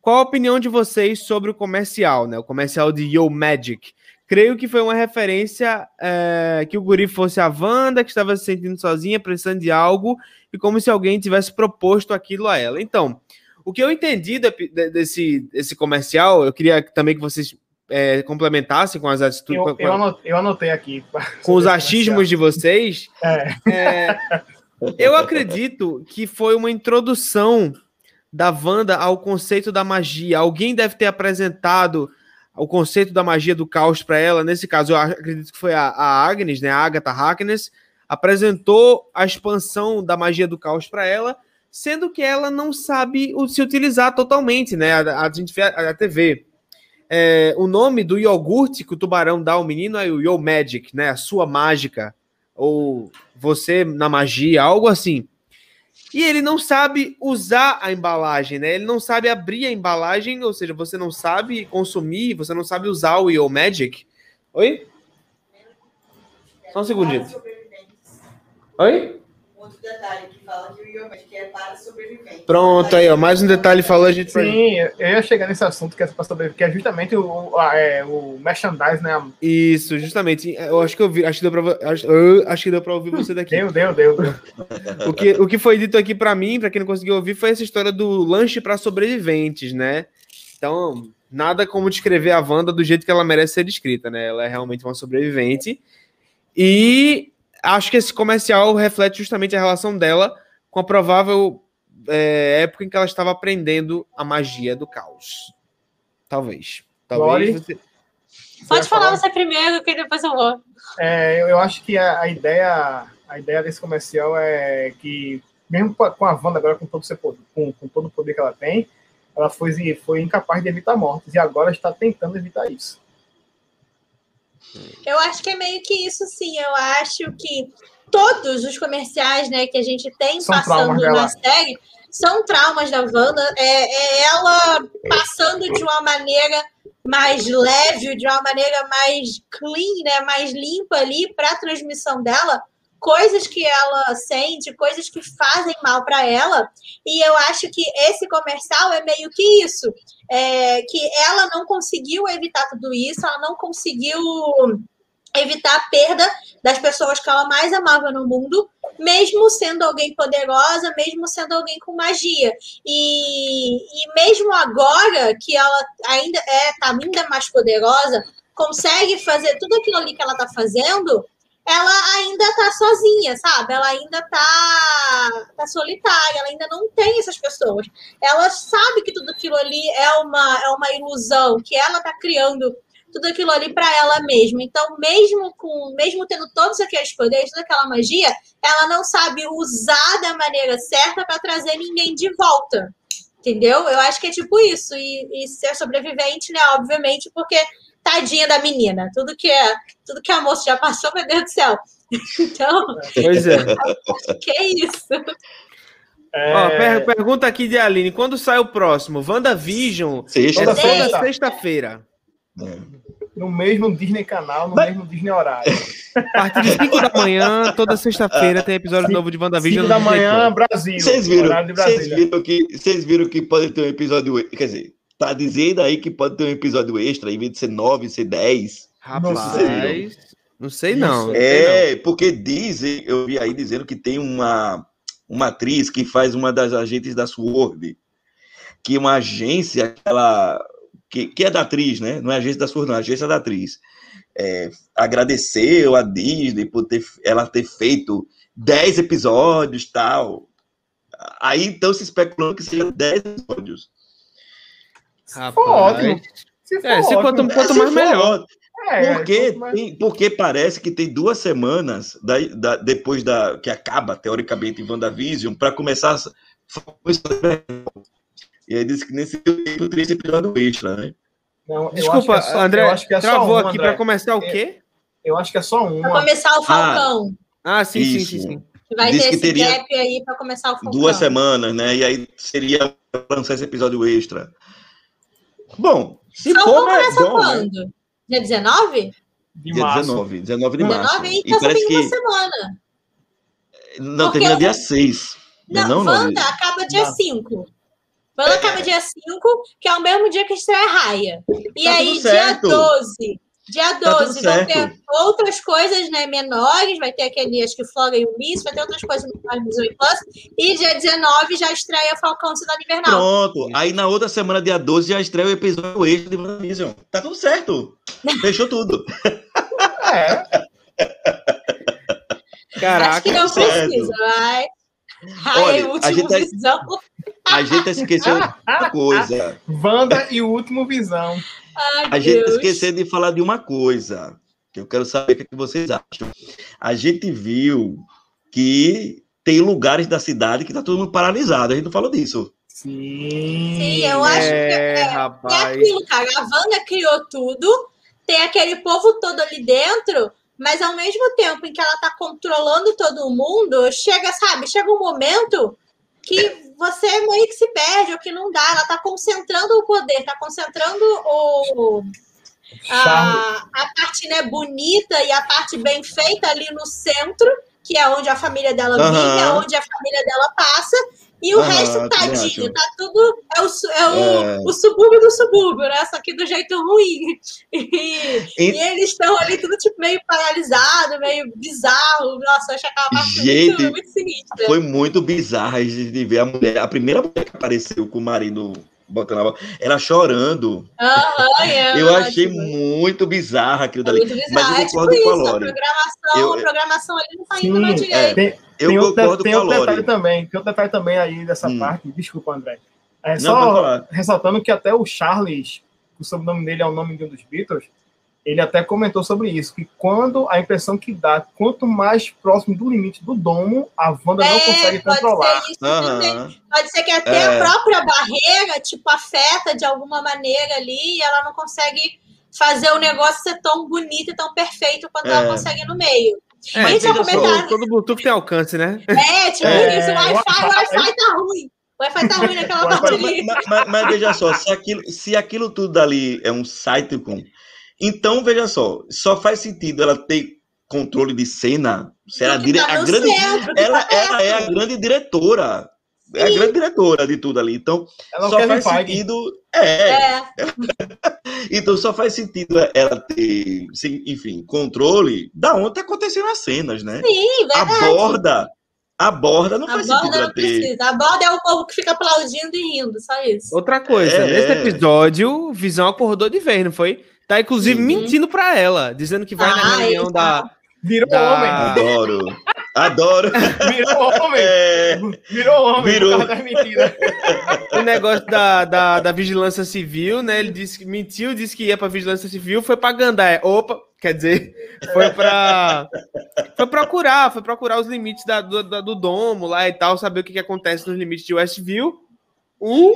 qual a opinião de vocês sobre o comercial, né? O comercial de Yo Magic. creio que foi uma referência é, que o guri fosse a Wanda, que estava se sentindo sozinha, precisando de algo, e como se alguém tivesse proposto aquilo a ela. Então, o que eu entendi de, de, desse, desse comercial, eu queria também que vocês é, complementassem com as atitudes. Eu, eu, anotei, eu anotei aqui. Com os achismos de vocês. É. É, eu acredito que foi uma introdução da Wanda ao conceito da magia. Alguém deve ter apresentado o conceito da magia do caos para ela. Nesse caso, eu acredito que foi a, Agnes, né, a Agatha Harkness, apresentou a expansão da magia do caos para ela, sendo que ela não sabe se utilizar totalmente, né? A, a gente vê a, a TV. É, o nome do iogurte que o tubarão dá ao menino é o Yo Magic, né? A sua mágica. Ou você na magia, algo assim. E ele não sabe usar a embalagem, né? Ele não sabe abrir a embalagem, ou seja, você não sabe consumir, você não sabe usar o Yo Magic. Oi? Só um segundinho. Oi? Outro detalhe que fala que o é para sobrevivente. Pronto, aí, ó. Mais um detalhe falou, a gente. Sim, eu ia chegar nesse assunto que é para sobreviver, que é justamente o, a, é, o merchandise, né? Isso, justamente. Eu acho que eu vi, acho que deu pra, acho, eu, acho que deu pra ouvir você daqui. Deu, deu, deu. deu. o, que, o que foi dito aqui para mim, para quem não conseguiu ouvir, foi essa história do lanche para sobreviventes, né? Então, nada como descrever a Wanda do jeito que ela merece ser descrita, né? Ela é realmente uma sobrevivente. E acho que esse comercial reflete justamente a relação dela com a provável é, época em que ela estava aprendendo a magia do caos. Talvez. Talvez. Você... Pode falar, falar você primeiro, que depois eu vou. É, eu acho que a, a, ideia, a ideia desse comercial é que, mesmo com a Wanda agora, com todo, seu poder, com, com todo o poder que ela tem, ela foi, foi incapaz de evitar mortes e agora está tentando evitar isso. Eu acho que é meio que isso, sim. Eu acho que todos os comerciais né, que a gente tem são passando na série são traumas da Wanda. É, é, ela passando de uma maneira mais leve, de uma maneira mais clean, né, mais limpa ali para a transmissão dela, coisas que ela sente, coisas que fazem mal para ela. E eu acho que esse comercial é meio que isso, é, que ela não conseguiu evitar tudo isso, ela não conseguiu evitar a perda das pessoas que ela mais amava no mundo, mesmo sendo alguém poderosa, mesmo sendo alguém com magia. E, e mesmo agora que ela ainda é tá ainda mais poderosa, consegue fazer tudo aquilo ali que ela tá fazendo, ela ainda tá sozinha, sabe? Ela ainda tá, tá solitária, ela ainda não tem essas pessoas. Ela sabe que tudo aquilo ali é uma, é uma ilusão, que ela tá criando tudo aquilo ali para ela mesma. Então, mesmo com, mesmo tendo todos aqueles poderes, toda aquela magia, ela não sabe usar da maneira certa para trazer ninguém de volta. Entendeu? Eu acho que é tipo isso. E, e ser sobrevivente, né? Obviamente, porque tadinha da menina. Tudo que é, tudo que a moça já passou, meu Deus do céu. Então, pois é. que é isso. É... Ó, per pergunta aqui de Aline: quando sai o próximo? WandaVision? Sexta. Toda sexta. sexta-feira. É. No mesmo Disney canal, no Mas... mesmo Disney horário. A partir de 5 da manhã, toda sexta-feira, tem episódio novo de WandaVision. 5 da manhã, Brasil. Vocês viram, vocês viram, que, vocês viram que pode ter um episódio. Quer dizer, Tá dizendo aí que pode ter um episódio extra, em vez de ser 9, ser 10. Rapaz, não sei não. não é, porque dizem, eu vi aí dizendo que tem uma, uma atriz que faz uma das agentes da SWORD, que é uma agência, ela, que, que é da atriz, né? Não é agência da SWORD, não, é agência da atriz. É, agradeceu a Disney por ter, ela ter feito 10 episódios tal. Aí então se especulando que seja 10 episódios. Rapaz. For ótimo. Se, for é, se ótimo. quanto, quanto mais melhor. É, porque, mais... tem, porque parece que tem duas semanas da, da, depois da que acaba, teoricamente, em WandaVision, para começar E aí disse que nesse tempo teria esse episódio extra, né? Não, Desculpa, é só, André, é travou um, aqui para começar o quê? Eu acho que é só um. Para começar o Falcão. Ah, ah sim, Isso. sim, sim, sim. Vai Diz ter esse teria gap aí para começar o Falcão. Duas semanas, né? E aí seria lançar esse episódio extra. Bom, se Só for, começa bom, né? quando? Né? Dia 19? De dia 19, 19 de março. 19, então e parece que... uma semana. Não, Porque termina eu... dia 6. Não, não, Wanda não, acaba dia não. 5. Wanda é. acaba dia 5, que é o mesmo dia que estreia Raia. E tá aí, dia 12 Dia Tá tudo 12 vão certo. ter outras coisas né, menores, vai ter aquele, acho que Floga e o Miss, vai ter outras coisas menores no Disney Plus. E dia 19 já estreia Falcão Cidade Invernal. Pronto. Aí na outra semana, dia 12, já estreia o episódio extra de WandaVision. Tá tudo certo. Fechou tudo. É, Caraca. acho que não certo. precisa, vai. Olha, Ai, a o último gente tá- visão. A gente esqueceu de uma coisa. Wanda e o último Visão. Ai, A gente esqueceu de falar de uma coisa. Que eu quero saber o que, é que vocês acham. A gente viu que tem lugares da cidade que tá todo mundo paralisado. A gente não falou disso. Sim. Sim, eu acho que É, é rapaz. aquilo, cara. A Wanda criou tudo, tem aquele povo todo ali dentro, mas ao mesmo tempo em que ela tá controlando todo mundo, chega, sabe, chega um momento que você meio que se perde, ou que não dá. Ela tá concentrando o poder, tá concentrando o. A, a parte né, bonita e a parte bem feita ali no centro, que é onde a família dela Aham. vive, é onde a família dela passa, e o Aham, resto, tadinho, tá tudo. É o, é o, É. o subúrbio do subúrbio, né? Só que do jeito ruim. E, E- e eles estão ali tudo tipo meio paralisado, meio bizarro. Nossa, eu achei aquela parte Gente, muito, muito sinistra. Foi muito bizarro a gente de ver a mulher, a primeira mulher que apareceu com o marido botando a ela chorando. Aham, é, Eu achei tipo, muito bizarro aquilo é dali. muito bizarro. Mas eu é tipo concordo com a isso, a Lore. programação, Eu- a programação ali não tá indo na Sim, direita. Tem, Eu tem concordo tem com a outro detalhe Lore. também. Tem outro detalhe também aí dessa Hum. parte. Desculpa, André. É Não, só ressaltando que até o Charles, o sobrenome dele é o nome de um dos Beatles, ele até comentou sobre isso, que quando a impressão que dá, quanto mais próximo do limite do domo, a Wanda não É, consegue pode controlar. ser isso também. Aham. Pode ser que até É. a própria barreira, tipo, afeta de alguma maneira ali e ela não consegue fazer o negócio ser tão bonito e tão perfeito quanto ela É. consegue no meio. É, todo, só. todo, todo Bluetooth tem alcance, né? É, tipo É, isso, o Wi-Fi, o Wi-Fi. Tá ruim. O Wi-Fi tá ruim naquela parte Mas, ali. mas- mas- mas veja só, se aquilo, se aquilo tudo ali é um sitcom, então veja só, só faz sentido ela ter controle de cena. Se ela, dire... tá a grande, ela, tá ela é a grande diretora. É a Sim. grande diretora de tudo ali. Então, Ela é só faz sentido. É, É, então só faz sentido ela ter, sim, enfim, controle da onde tá acontecendo as cenas, né? sim, A verdade. borda, a borda não A faz sentido borda não ter. precisa. A borda é o povo que fica aplaudindo e rindo, só isso. Outra coisa, É, nesse é. episódio, Visão acordou de vez, não foi? Tá, inclusive, Sim. mentindo pra ela, dizendo que vai na Ah, reunião ele da... Virou Da- homem. Adoro. Adoro. Virou homem. É, Virou homem. Virou. Por causa das mentiras. o negócio da, da, da vigilância civil, né? Ele disse que mentiu, disse que ia pra vigilância civil, foi pra Gandai. Opa, quer dizer, foi pra. Foi procurar, foi procurar os limites da, do, da- do domo lá e tal, saber o que, que acontece nos limites de Westview. Um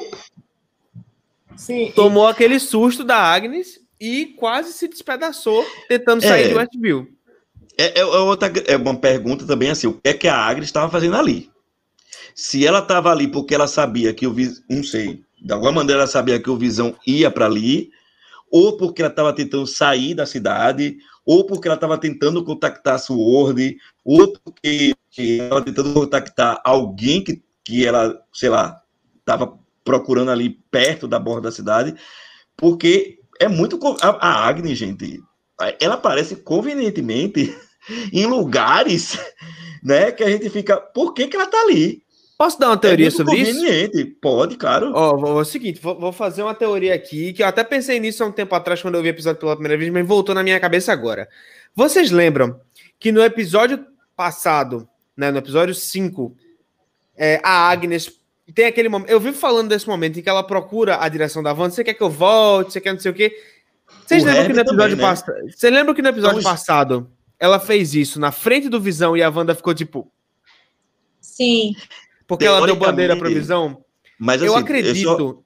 Sim, tomou aquele susto da Agnes e quase se despedaçou tentando sair É. de Westview. é, é outra, é uma pergunta também assim: o que é que a Agnes estava fazendo ali? Se ela estava ali porque ela sabia que o Visão, não sei, de alguma maneira ela sabia que o Visão ia para ali, ou porque ela estava tentando sair da cidade, ou porque ela estava tentando contactar a Sword, ou porque ela estava tentando contactar alguém que, que ela, sei lá, estava procurando ali perto da borda da cidade, porque é muito. A, Agnes, gente, ela aparece convenientemente em lugares, né, que a gente fica. Por que, que ela tá ali? Posso dar uma teoria é sobre isso? conveniente. Pode, claro. Ó, vou- é o seguinte, vou, vou fazer uma teoria aqui, que eu até pensei nisso há um tempo atrás, quando eu vi o episódio pela primeira vez, mas voltou na minha cabeça agora. Vocês lembram que no episódio passado, né, no episódio 5, é, a Agnes tem aquele momento. Eu vivo falando desse momento em que ela procura a direção da Wanda. Você quer que eu volte? Você quer não sei o quê? Vocês O lembram que no episódio né? passado. Você lembra que no episódio Então, passado ela fez isso na frente do Visão e a Wanda ficou tipo. Sim. Porque ela deu bandeira pro Visão? Mas eu assim, acredito. só-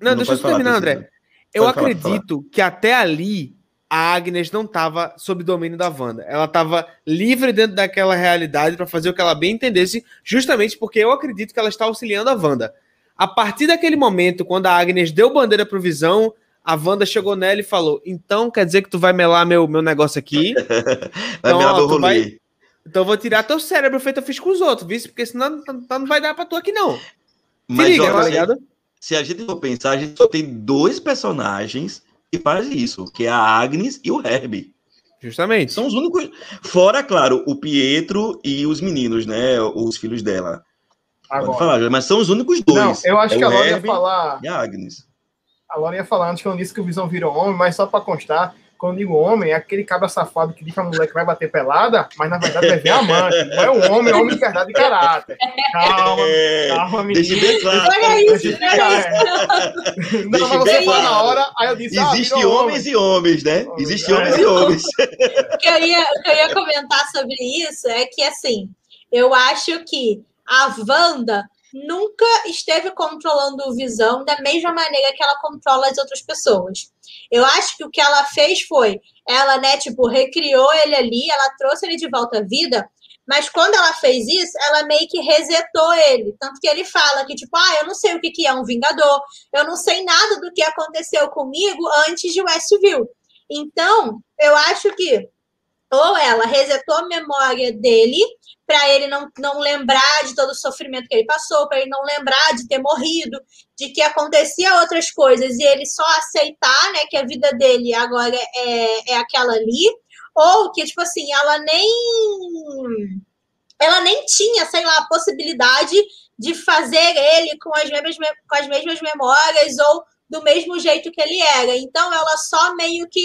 Não, deixa eu terminar, André. Priscila. Eu Pode falar, acredito que até ali a Agnes não estava sob domínio da Wanda. Ela estava livre dentro daquela realidade para fazer o que ela bem entendesse, justamente porque eu acredito que ela está auxiliando a Wanda. A partir daquele momento, quando a Agnes deu bandeira pro Visão, a Wanda chegou nela e falou: Então quer dizer que tu vai melar meu, meu negócio aqui? Vai Então, me ó, tu rolê. vai- Então eu vou tirar teu cérebro feito eu fiz com os outros, viu? Porque senão não, vai dar pra tu aqui, não. Se Mas, liga, tá se- ligado? se a gente for pensar, a gente só tem dois personagens que faz isso, que é a Agnes e o Herbie. Justamente. São os únicos. Fora, claro, o Pietro e os meninos, né? Os filhos dela. Pode Agora. falar, mas são os únicos dois. Não, eu acho É que a Laura ia falar. E a Agnes. A Laura ia falar antes que eu não disse que o Visão virou homem, mas só pra constar, quando eu digo homem, é aquele cabra safado que diz que a mulher que vai bater pelada, mas na verdade vai ver a amante. Não é um homem, é um homem de verdade e caráter. Calma, É, calma, menino. deixa bem claro. Olha isso, olha isso. Não, Deixa mas você falou na hora, aí eu disse, ah, Existem virou homens e homens, né? Homem. Existem É. homens e homens. O que eu, ia, o que eu ia comentar sobre isso é que, assim, eu acho que a Wanda nunca esteve controlando o Visão da mesma maneira que ela controla as outras pessoas. Eu acho que o que ela fez foi, ela, né, tipo, recriou ele ali, ela trouxe ele de volta à vida, mas quando ela fez isso, ela meio que resetou ele. Tanto que ele fala que, tipo, ah, eu não sei o que que é um Vingador, eu não sei nada do que aconteceu comigo antes de Westview. Então, eu acho que ou ela resetou a memória dele para ele não, não lembrar de todo o sofrimento que ele passou, para ele não lembrar de ter morrido, de que acontecia outras coisas e ele só aceitar, né, que a vida dele agora é, é aquela ali, ou que tipo assim, ela nem ela nem tinha, sei lá, a possibilidade de fazer ele com as mesmas com as mesmas memórias ou do mesmo jeito que ele era. Então ela só meio que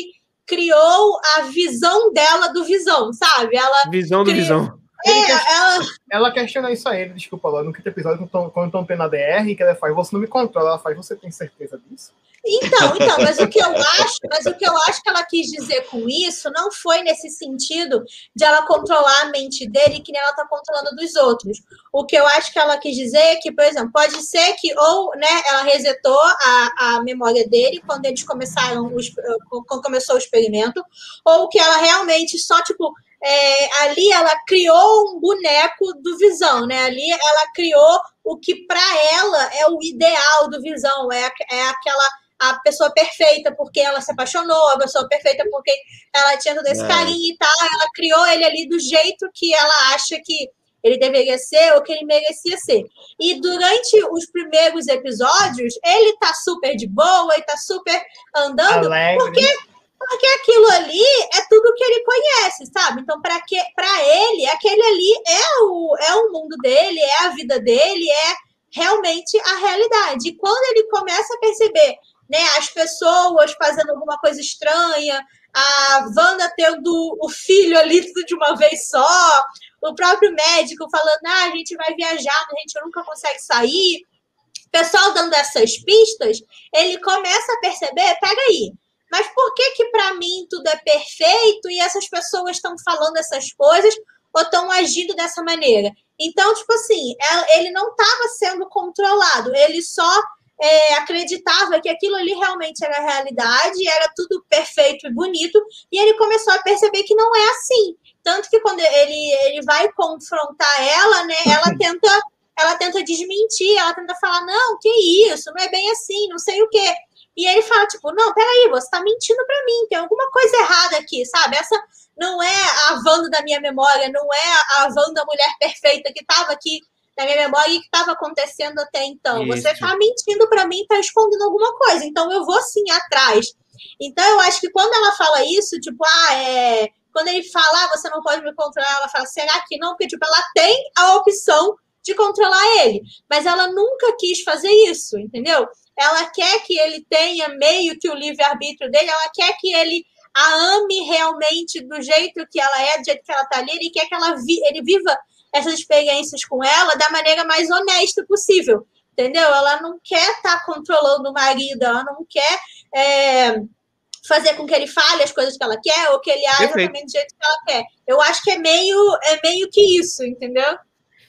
criou a visão dela do visão, sabe? Ela Visão do visão. É, ela Ela questiona isso a ele, desculpa, lá no quinto episódio, quando estão- tendo a DR, que ela faz, você não me controla, ela faz, você tem certeza disso? Então, então, mas o que eu acho, mas o que eu acho que ela quis dizer com isso não foi nesse sentido de ela controlar a mente dele que nem ela tá controlando dos outros. O que eu acho que ela quis dizer é que, por exemplo, pode ser que ou, né, ela resetou a, a memória dele quando eles começaram os, quando começou o experimento, ou que ela realmente só tipo é, ali ela criou um boneco do Visão, né? Ali ela criou o que para ela é o ideal do Visão, é, é aquela a pessoa perfeita porque ela se apaixonou, a pessoa perfeita porque ela tinha todo esse É. carinho e tal. Ela criou ele ali do jeito que ela acha que ele deveria ser ou que ele merecia ser. E durante os primeiros episódios, ele tá super de boa, ele tá super andando, Alegre. porque aquilo ali é tudo que ele conhece, sabe? Então, para ele, aquele ali é o, é o mundo dele, é a vida dele, é realmente a realidade. E quando ele começa a perceber né, as pessoas fazendo alguma coisa estranha, a Wanda tendo o filho ali tudo de uma vez só, o próprio médico falando, ah, a gente vai viajar, a gente nunca consegue sair. O pessoal dando essas pistas, ele começa a perceber, peraí, mas por que que para mim tudo é perfeito e essas pessoas estão falando essas coisas ou estão agindo dessa maneira? Então, tipo assim, ela- ele não estava sendo controlado, ele só é, acreditava que aquilo ali realmente era a realidade, era tudo perfeito e bonito, e ele começou a perceber que não é assim. Tanto que quando ele, ele vai confrontar ela, né, ela tenta, ela tenta desmentir, ela tenta falar, não, que isso, não é bem assim, não sei o quê. E ele fala, tipo, não, peraí, você tá mentindo pra mim, tem alguma coisa errada aqui, sabe? Essa não é a Wanda da minha memória, não é a Wanda mulher perfeita que tava aqui na minha memória e que estava acontecendo até então. Você Isso. tá mentindo pra mim, tá escondendo alguma coisa. Então eu vou sim atrás. Então eu acho que quando ela fala isso, tipo, ah, é. Quando ele fala, ah, você não pode me controlar, ela fala, será que não? Porque, tipo, ela tem a opção de controlar ele. Mas ela nunca quis fazer isso, entendeu? Ela quer que ele tenha meio que o livre-arbítrio dele, ela quer que ele a ame realmente do jeito que ela é, do jeito que ela tá ali, ele quer que ela vi, ele viva essas experiências com ela da maneira mais honesta possível, entendeu? Ela não quer estar tá controlando o marido, ela não quer é, fazer com que ele fale as coisas que ela quer ou que ele haja Perfeito. exatamente do jeito que ela quer. Eu acho que é meio, é meio que isso, entendeu?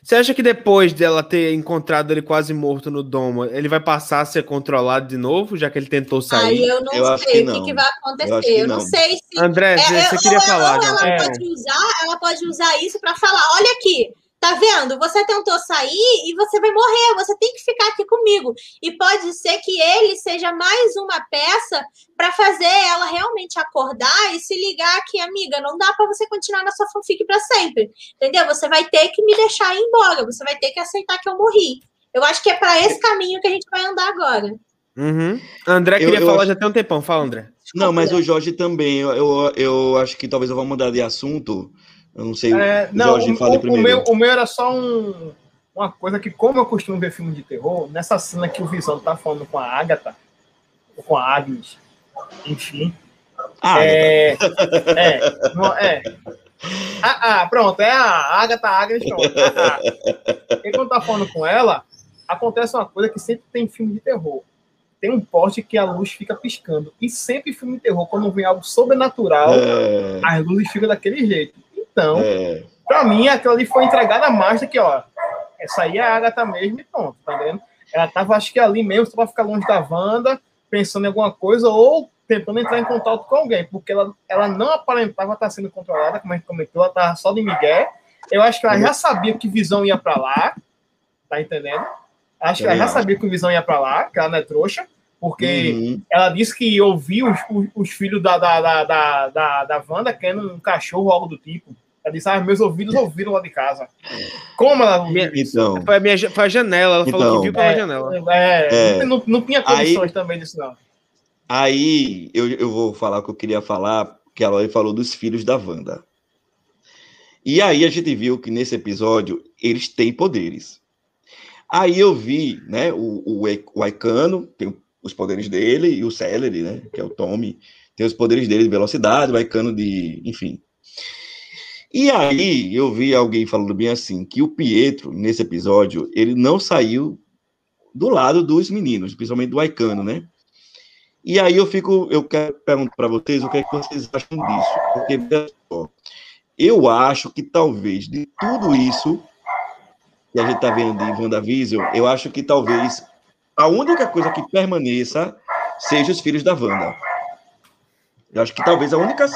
Você acha que depois dela ter encontrado ele quase morto no domo, ele vai passar a ser controlado de novo, já que ele tentou Aí sair? eu não Eu sei o que, não. que vai Eu acontecer. que Eu não não. sei se André, É, você é, queria ou falar, ela, É. pode usar, ela pode usar isso para falar, olha aqui, tá vendo? Você tentou sair e você vai morrer, você tem que ficar aqui comigo. E pode ser que ele seja mais uma peça para fazer ela realmente acordar e se ligar que, amiga, não dá para você continuar na sua fanfic para sempre. Entendeu? Você vai ter que me deixar ir embora, você vai ter que aceitar que eu morri. Eu acho que é para esse caminho que a gente vai andar agora. Uhum. André Eu- queria eu falar acho- já tem um tempão. Fala, André. Não, mas o Jorge também. Eu, eu, eu acho que talvez eu vou mudar de assunto. Eu não sei. É, o não, Jorge, o, fale o- o primeiro. meu, o meu era só um- uma coisa que, como eu costumo ver filme de terror, nessa cena que o Visão tá falando com a Agatha, ou com a Agnes, enfim. Ah, É, é, não- é. Ah, ah, pronto, é a Agatha Agnes, pronto. Ah, ah. E quando tá falando com ela, acontece uma coisa que sempre tem em filme de terror. Tem um poste que a luz fica piscando. E sempre em filme de terror, quando vem algo sobrenatural, é, as luzes ficam daquele jeito. Então, é, Pra mim, aquilo ali foi entregada mais do que, ó, essa aí é a Agatha mesmo e pronto, tá entendendo? Ela tava, acho que ali mesmo, só pra ficar longe da Wanda, pensando em alguma coisa, ou tentando entrar em contato com alguém, porque ela, ela não aparentava estar sendo controlada, como a gente comentou, ela tava só de Miguel. Eu acho que ela já sabia que Visão ia pra lá, tá entendendo? Acho que ela já Também sabia que o Visão ia pra lá, que ela não é trouxa, porque uhum, ela disse que ouviu os, os, os filhos da, da, da, da, da, da Wanda querendo um cachorro ou algo do tipo. Ela disse, ah, meus ouvidos ouviram lá de casa. Como ela ouviu isso? Então, Foi a, minha, foi a janela, ela falou Então. que viu pela janela. É, É. Não, não tinha condições também disso, não. aí eu, eu vou falar o que eu queria falar, que a Lori falou dos filhos da Wanda. E aí a gente viu que nesse episódio eles têm poderes. Aí eu vi, né, o, o, o Aicano tem os poderes dele e o Celery, né, que é o Tommy, tem os poderes dele de velocidade, o Aicano de, enfim. E aí eu vi alguém falando bem assim, que o Pietro, nesse episódio, ele não saiu do lado dos meninos, principalmente do Aicano, né? E aí eu fico, eu quero perguntar para vocês o que, é que vocês acham disso. Porque, eu acho que talvez de tudo isso que a gente tá vendo de WandaVision, eu acho que talvez a única coisa que permaneça seja os filhos da Wanda. Eu acho que talvez a única,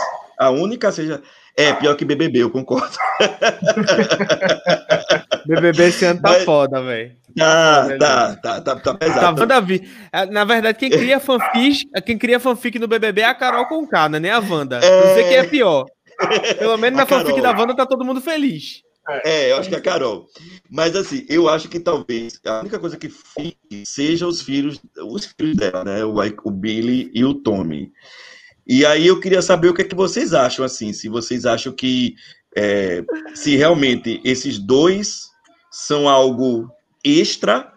a única seja. É, pior que BBB, eu concordo. BBB esse ano tá Mas- foda, velho. Tá, tá, tá, tá, tá Tá pesado. Wanda Vi. É, Na verdade, quem cria fanfic, quem cria fanfic no BBB é a Carol Conká, não é nem a Wanda. Não sei quem é pior. Pelo menos na fanfic Carol. da Wanda tá todo mundo feliz. É, eu acho que é a Carol. Mas assim, eu acho que talvez a única coisa que fique seja os filhos, os filhos dela, né? O, o Billy e o Tommy. E aí eu queria saber o que é que vocês acham, assim, se vocês acham que é, se realmente esses dois são algo extra,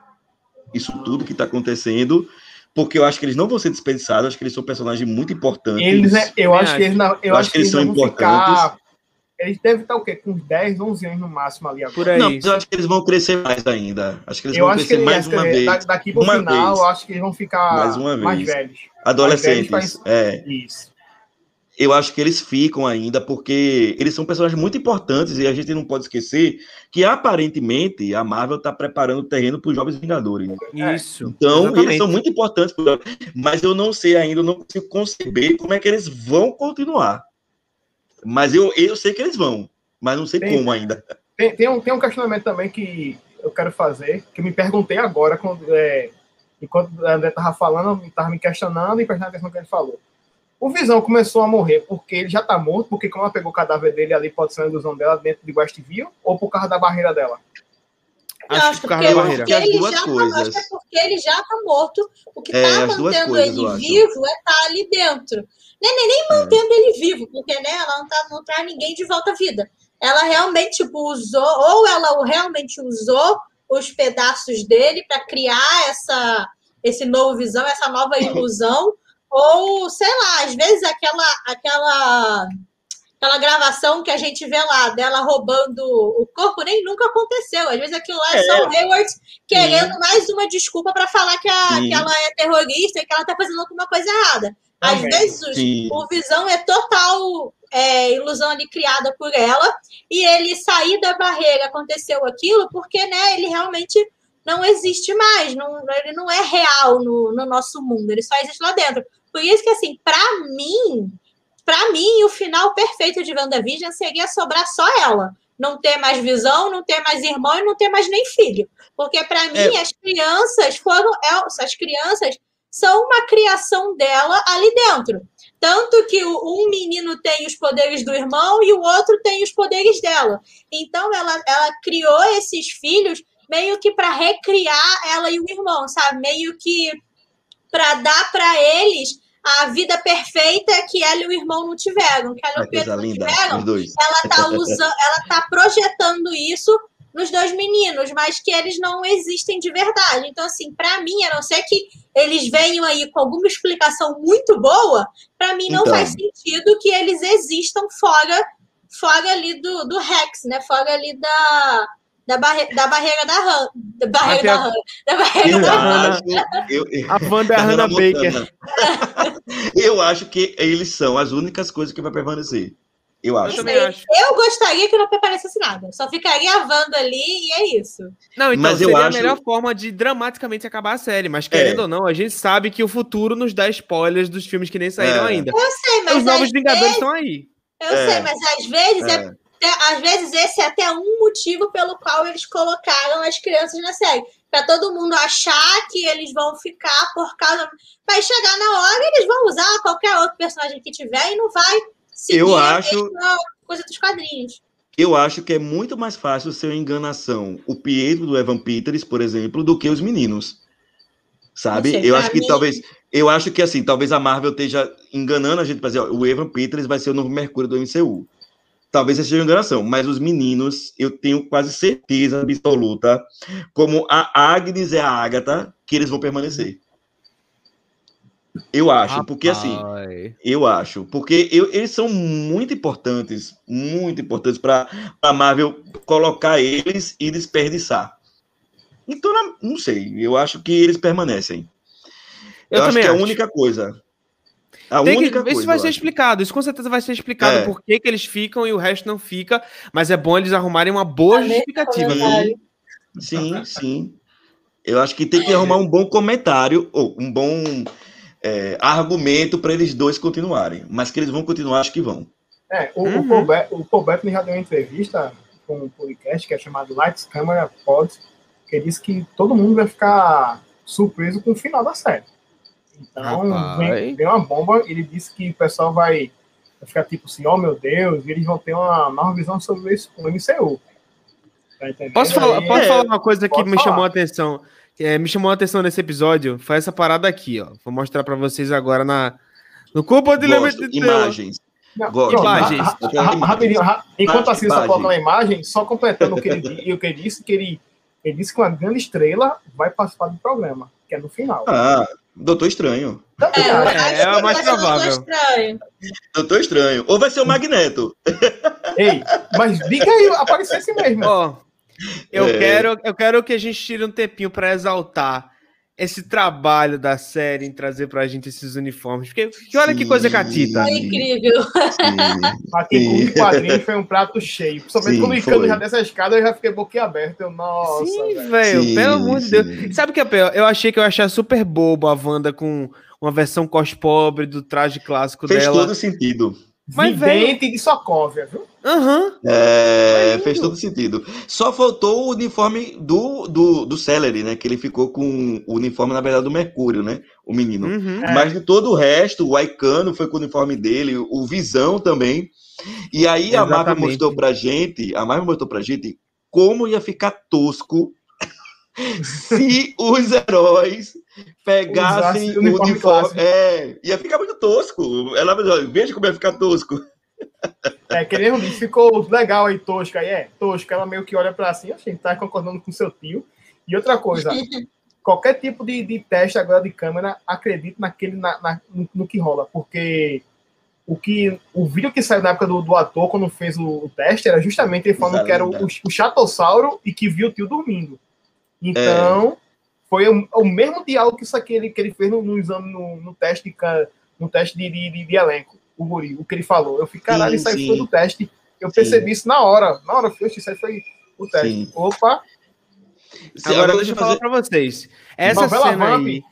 isso tudo que está acontecendo, porque eu acho que eles não vão ser dispensados, acho que eles são personagens muito importantes. Eles, é- eu acho que eles não, eu acho que eles são não vão ficar. Eles devem estar o quê? Com uns 10, 11 anos no máximo ali agora. Por aí. Não, mas eu acho que eles vão crescer mais ainda. Acho que eles eu vão crescer eles, mais uma da- vez. daqui pro Uma final, vez. eu acho que eles vão ficar Mais uma mais vez. velhos. Adolescentes. Mais velhos É. Isso. eu acho que eles ficam ainda porque eles são personagens muito importantes e a gente não pode esquecer que aparentemente a Marvel está preparando o terreno para os Jovens Vingadores. Isso. Então, exatamente. eles são muito importantes, mas eu não sei ainda, eu não consigo conceber como é que eles vão continuar. Mas eu, eu sei que eles vão, mas não sei Tem- como ainda. Tem, tem, um, tem um questionamento também que eu quero fazer, que eu me perguntei agora, quando, é, enquanto o André estava falando, estava me questionando e prestando atenção no que ele falou. O Visão começou a morrer porque ele já está morto, porque como ela pegou o cadáver dele ali, pode ser uma ilusão dela dentro de Westview, ou por causa da barreira dela? Não, Acho acho que por causa da eu acho barreira. que as ele duas já tá, coisas. acho que é porque ele já tá morto. O que É, tá mantendo coisas, eu ele acho. vivo é estar ali dentro. Nem, nem, nem mantendo ele vivo, porque né, ela não, tá, não traz ninguém de volta à vida. Ela realmente tipo, usou, ou ela realmente usou os pedaços dele para criar essa, esse novo visão, essa nova ilusão, ou sei lá, às vezes aquela aquela aquela gravação que a gente vê lá dela roubando o corpo nem nunca aconteceu. Às vezes aquilo lá é, É. só o Hayward querendo mais uma desculpa para falar que, a, Sim. que ela é terrorista e que ela tá fazendo alguma coisa errada. Às Também. vezes o Visão é total é, ilusão ali criada por ela e ele sair da barreira aconteceu aquilo porque né, ele realmente não existe mais, não, ele não é real no, no nosso mundo, ele só existe lá dentro. Por isso que, assim, para mim, para mim, o final perfeito de WandaVision seria sobrar só ela. Não ter mais visão, não ter mais irmão e não ter mais nem filho. Porque, para mim, as crianças foram. é, As crianças são uma criação dela ali dentro. Tanto que um menino tem os poderes do irmão e o outro tem os poderes dela. Então, ela, ela criou esses filhos meio que para recriar ela e o irmão, sabe? Meio que para dar para eles a vida perfeita que ela e o irmão não tiveram. Que ela e o Pedro não linda, tiveram. Ela tá usando, ela tá projetando isso nos dois meninos, mas que eles não existem de verdade. Então, assim, pra mim, a não ser que eles venham aí com alguma explicação muito boa, pra mim não Então. faz sentido que eles existam fora, fora ali do, do Rex, né? Fora ali da, da, barre, da barreira da Ram. Da barreira Até da a- Ram. Da barreira Eu da acho. Eu, eu, A Wanda é a da Hannah Hannah Baker. Eu acho que eles são as únicas coisas que vai permanecer. Eu Eu acho. também acho. Eu gostaria que não aparecesse nada. Só ficaria a Wanda ali e é isso. Não, então Mas eu seria acho- a melhor forma de dramaticamente acabar a série. Mas querendo É. ou não, a gente sabe que o futuro nos dá spoilers dos filmes que nem saíram É. ainda. Eu sei, mas Os novos Vingadores vezes, estão aí. eu É. sei, mas às vezes é É. às vezes esse é até um motivo pelo qual eles colocaram as crianças na série. Pra todo mundo achar que eles vão ficar por causa. Vai chegar na hora e eles vão usar qualquer outro personagem que tiver e não vai Eu acho- coisa dos quadrinhos. Eu acho que é muito mais fácil ser uma enganação o Pietro do Evan Peters, por exemplo, do que os meninos. Sabe? Sei, eu acho que mim- talvez. Eu acho que assim, talvez a Marvel esteja enganando a gente para dizer, ó, o Evan Peters vai ser o novo Mercúrio do MCU. Talvez seja uma enganação, mas os meninos, eu tenho quase certeza absoluta, como a Agnes e a Agatha, que eles vão permanecer. Eu acho, porque assim, Rapaz. eu acho, porque eu- eles são muito importantes, muito importantes para a Marvel colocar eles e desperdiçar. Então, não sei, eu acho que eles permanecem. Eu, Eu, acho também que é a acho. única coisa. A Tem que- única coisa. isso vai ser acho. explicado, isso com certeza vai ser explicado É. por que, que eles ficam e o resto não fica, mas é bom eles arrumarem uma boa Amém, justificativa. comentário. Sim, sim. Eu acho que tem que arrumar um bom comentário, ou um bom é, argumento para eles dois continuarem. Mas que eles vão continuar, acho que vão. É, o, Uhum. o, Paul Be- o Paul Bettany já deu uma entrevista com um podcast que é chamado Lights Camera Pod, que ele disse que todo mundo vai ficar surpreso com o final da série. Então, vem, vem uma bomba, ele disse que o pessoal vai, vai ficar tipo assim, oh meu Deus, e eles vão ter uma nova visão sobre isso, o MCU. Tá? Posso falar, Aí- posso é, falar uma coisa que me falar. chamou a atenção? É, me chamou a atenção nesse episódio foi essa parada aqui, ó. Vou mostrar pra vocês agora na no compartilhamento Gosto, de imagens. Não, Gosto. pronto, Imagens. ra- ra- ra- rapidinho, ra- enquanto assim só Imagem. coloca uma imagem, só completando o que ele, o que ele disse, que ele, ele disse que uma grande estrela vai participar do programa, que é no final. Ah, Doutor Estranho. Também É, acho é o que mais provável. estranho. Doutor Estranho. Ou vai ser o Magneto. Ei, mas diga aí, aparecesse mesmo. Ó, eu É. quero eu quero que a gente tire um tempinho pra exaltar esse trabalho da série em trazer pra gente esses uniformes. Porque que olha que coisa catita. Foi incrível. Sim. Aqui com Sim. os quadrinhos foi um prato cheio. Principalmente Sim, quando o Icano foi. já dessa escada, eu já fiquei boquiaberto. Eu, nossa, Sim, velho. pelo amor de. Deus. Sabe o que é pior? Eu achei que eu ia achar super bobo a Wanda com uma versão cos pobre do traje clássico Fez dela. todo sentido. Mas, Vidente de Sokovia, viu? Aham. É, Foi fez todo sentido. Só faltou o uniforme do, do, do Celery, né? Que ele ficou com o uniforme, na verdade, do Mercúrio, né? O menino. Uhum. É. Mas de todo o resto, o Aicano foi com o uniforme dele, o Visão também. E aí a Marvel Exatamente. mostrou pra gente, a Marvel mostrou pra gente como ia ficar tosco se os heróis pegassem Usasse o o uniforme uniforme. É, ia ficar muito tosco. Ela veja como ia ficar tosco. É, que nem eu disse, ficou legal aí, tosca. Aí é, tosca, ela meio que olha pra assim, assim, tá concordando com seu tio. E outra coisa, qualquer tipo de, de teste agora de câmera, acredite naquele, na, na- no, no que rola, porque o que o vídeo que saiu na época do, do ator, quando fez o, o teste, era justamente ele falando que era o, o Chatossauro e que viu o tio dormindo. Então, foi o, o mesmo diálogo que isso aqui ele, que ele fez no, no exame, no, no teste, de, no teste de, de, de- de elenco, o Guri, o que ele falou. Eu fiquei, caralho, isso aí foi do teste. Eu Sim. percebi isso na hora. Na hora, eu falei, "Oxe, isso aí foi o teste. Sim. Opa, Agora deixa eu falar pra vocês. Essa cena Vamp. aí.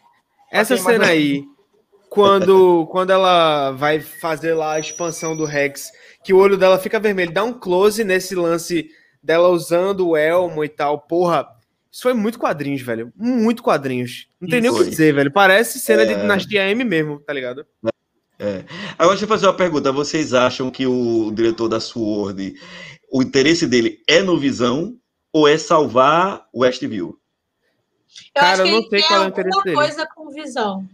Essa mais cena aí, quando, quando ela vai fazer lá a expansão do Rex, que o olho dela fica vermelho, dá um close nesse lance dela usando o elmo e tal. Porra, isso foi muito quadrinhos, velho. Muito quadrinhos. Não tem nem o que dizer, velho. Parece cena de É. Dinastia M mesmo, tá ligado? Agora deixa eu fazer uma pergunta. Vocês acham que o diretor da Sword, o interesse dele é no Visão ou é salvar Westview? Eu Cara, acho que eu não ele sei qual é o interesse alguma dele. coisa com visão.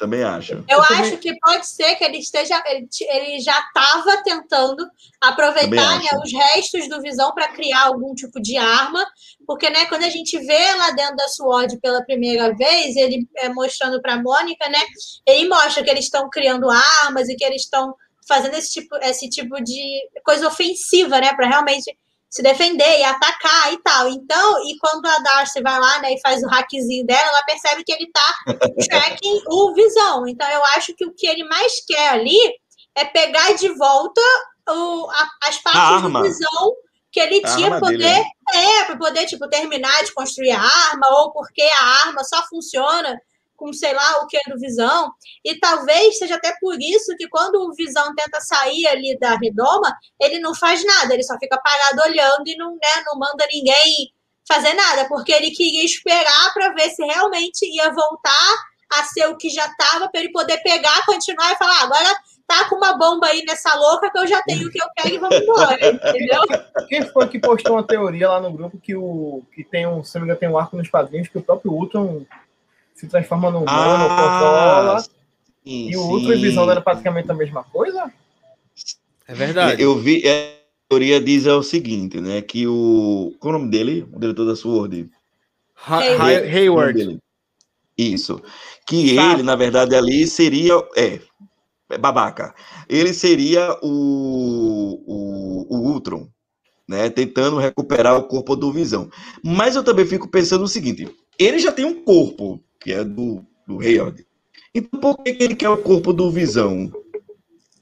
Também acho. Eu, Eu acho também- que pode ser que ele esteja, ele, ele já estava tentando aproveitar né, acho. os restos do Visão para criar algum tipo de arma, porque né, quando a gente vê lá dentro da SWORD pela primeira vez, ele é, mostrando para Mônica, né, ele mostra que eles estão criando armas e que eles estão fazendo esse tipo, esse tipo de coisa ofensiva, né, para realmente se defender e atacar e tal. Então, e quando a Darcy vai lá, né, e faz o hackzinho dela, ela percebe que ele tá tracking o Visão. Então, eu acho que o que ele mais quer ali é pegar de volta o- a- as partes do Visão que ele A tinha arma poder, dele, né? é, para poder tipo terminar de construir a arma ou porque a arma só funciona com sei lá o que do Visão. E talvez seja até por isso que quando o Visão tenta sair ali da redoma, ele não faz nada, ele só fica parado olhando e não, né, não manda ninguém fazer nada, porque ele queria esperar para ver se realmente ia voltar a ser o que já estava, para ele poder pegar, continuar e falar: "Ah, agora tá com uma bomba aí nessa louca que eu já tenho o que eu quero e vamos embora, entendeu? Quem foi que postou uma teoria lá no grupo que o que tem um, se não me engano, tem um arco nos quadrinhos que o próprio Ultron se transforma num humano, controla, Ah, sim, e o Ultron e. Visão era praticamente a mesma coisa? É verdade. Eu vi, é, a teoria diz é o seguinte, né? Que o. Qual é o nome dele? O diretor da SWORD. Ha- Hayward. Isso. Que Sapo. ele, na verdade, ali seria. É, é babaca. Ele seria o, o, o Ultron, né? Tentando recuperar o corpo do Visão. Mas eu também fico pensando o seguinte: ele já tem um corpo, que é do, do Hayward. Então por que, que ele quer o corpo do Visão?